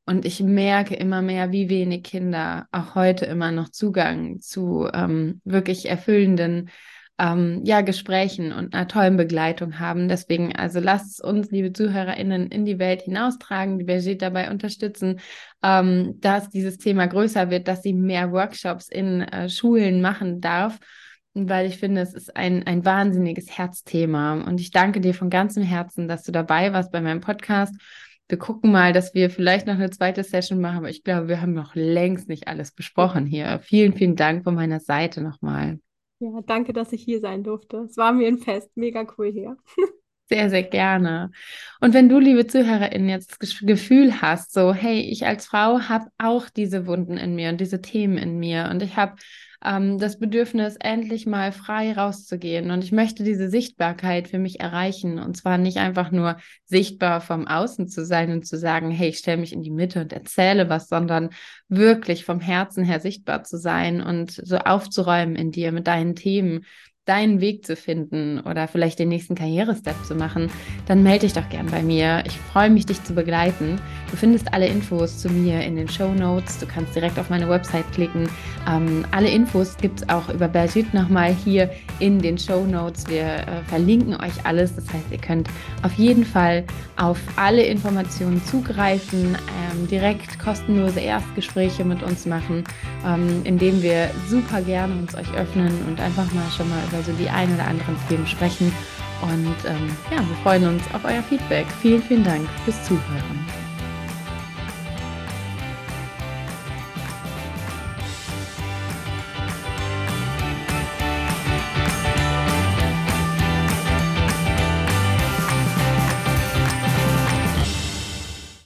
Und ich merke immer mehr, wie wenig Kinder auch heute immer noch Zugang zu ähm, wirklich erfüllenden ähm, ja, Gesprächen und einer tollen Begleitung haben. Deswegen, also lasst uns, liebe ZuhörerInnen, in die Welt hinaustragen, die Bergit dabei unterstützen, ähm, dass dieses Thema größer wird, dass sie mehr Workshops in äh, Schulen machen darf. Weil ich finde, es ist ein, ein wahnsinniges Herzthema. Und ich danke dir von ganzem Herzen, dass du dabei warst bei meinem Podcast wir gucken mal, dass wir vielleicht noch eine zweite Session machen, aber ich glaube, wir haben noch längst nicht alles besprochen hier. Vielen, vielen Dank von meiner Seite nochmal. Ja, danke, dass ich hier sein durfte. Es war mir ein Fest. Mega cool hier. *laughs* Sehr, sehr gerne. Und wenn du, liebe ZuhörerInnen, jetzt das Gefühl hast, so, hey, ich als Frau habe auch diese Wunden in mir und diese Themen in mir und ich habe ähm, das Bedürfnis, endlich mal frei rauszugehen. Und ich möchte diese Sichtbarkeit für mich erreichen. Und zwar nicht einfach nur sichtbar vom Außen zu sein und zu sagen, hey, ich stelle mich in die Mitte und erzähle was, sondern wirklich vom Herzen her sichtbar zu sein und so aufzuräumen in dir mit deinen Themen, deinen Weg zu finden oder vielleicht den nächsten Karrierestep zu machen, dann melde dich doch gern bei mir. Ich freue mich, dich zu begleiten. Du findest alle Infos zu mir in den Show Notes. Du kannst direkt auf meine Website klicken. Ähm, alle Infos gibt es auch über Bergit nochmal hier in den Show Notes. Wir äh, verlinken euch alles. Das heißt, ihr könnt auf jeden Fall auf alle Informationen zugreifen, ähm, direkt kostenlose Erstgespräche mit uns machen, ähm, indem wir super gerne uns euch öffnen und einfach mal schon mal über über so die ein oder anderen Themen sprechen. Und ähm, ja, wir freuen uns auf euer Feedback. Vielen, vielen Dank fürs Zuhören.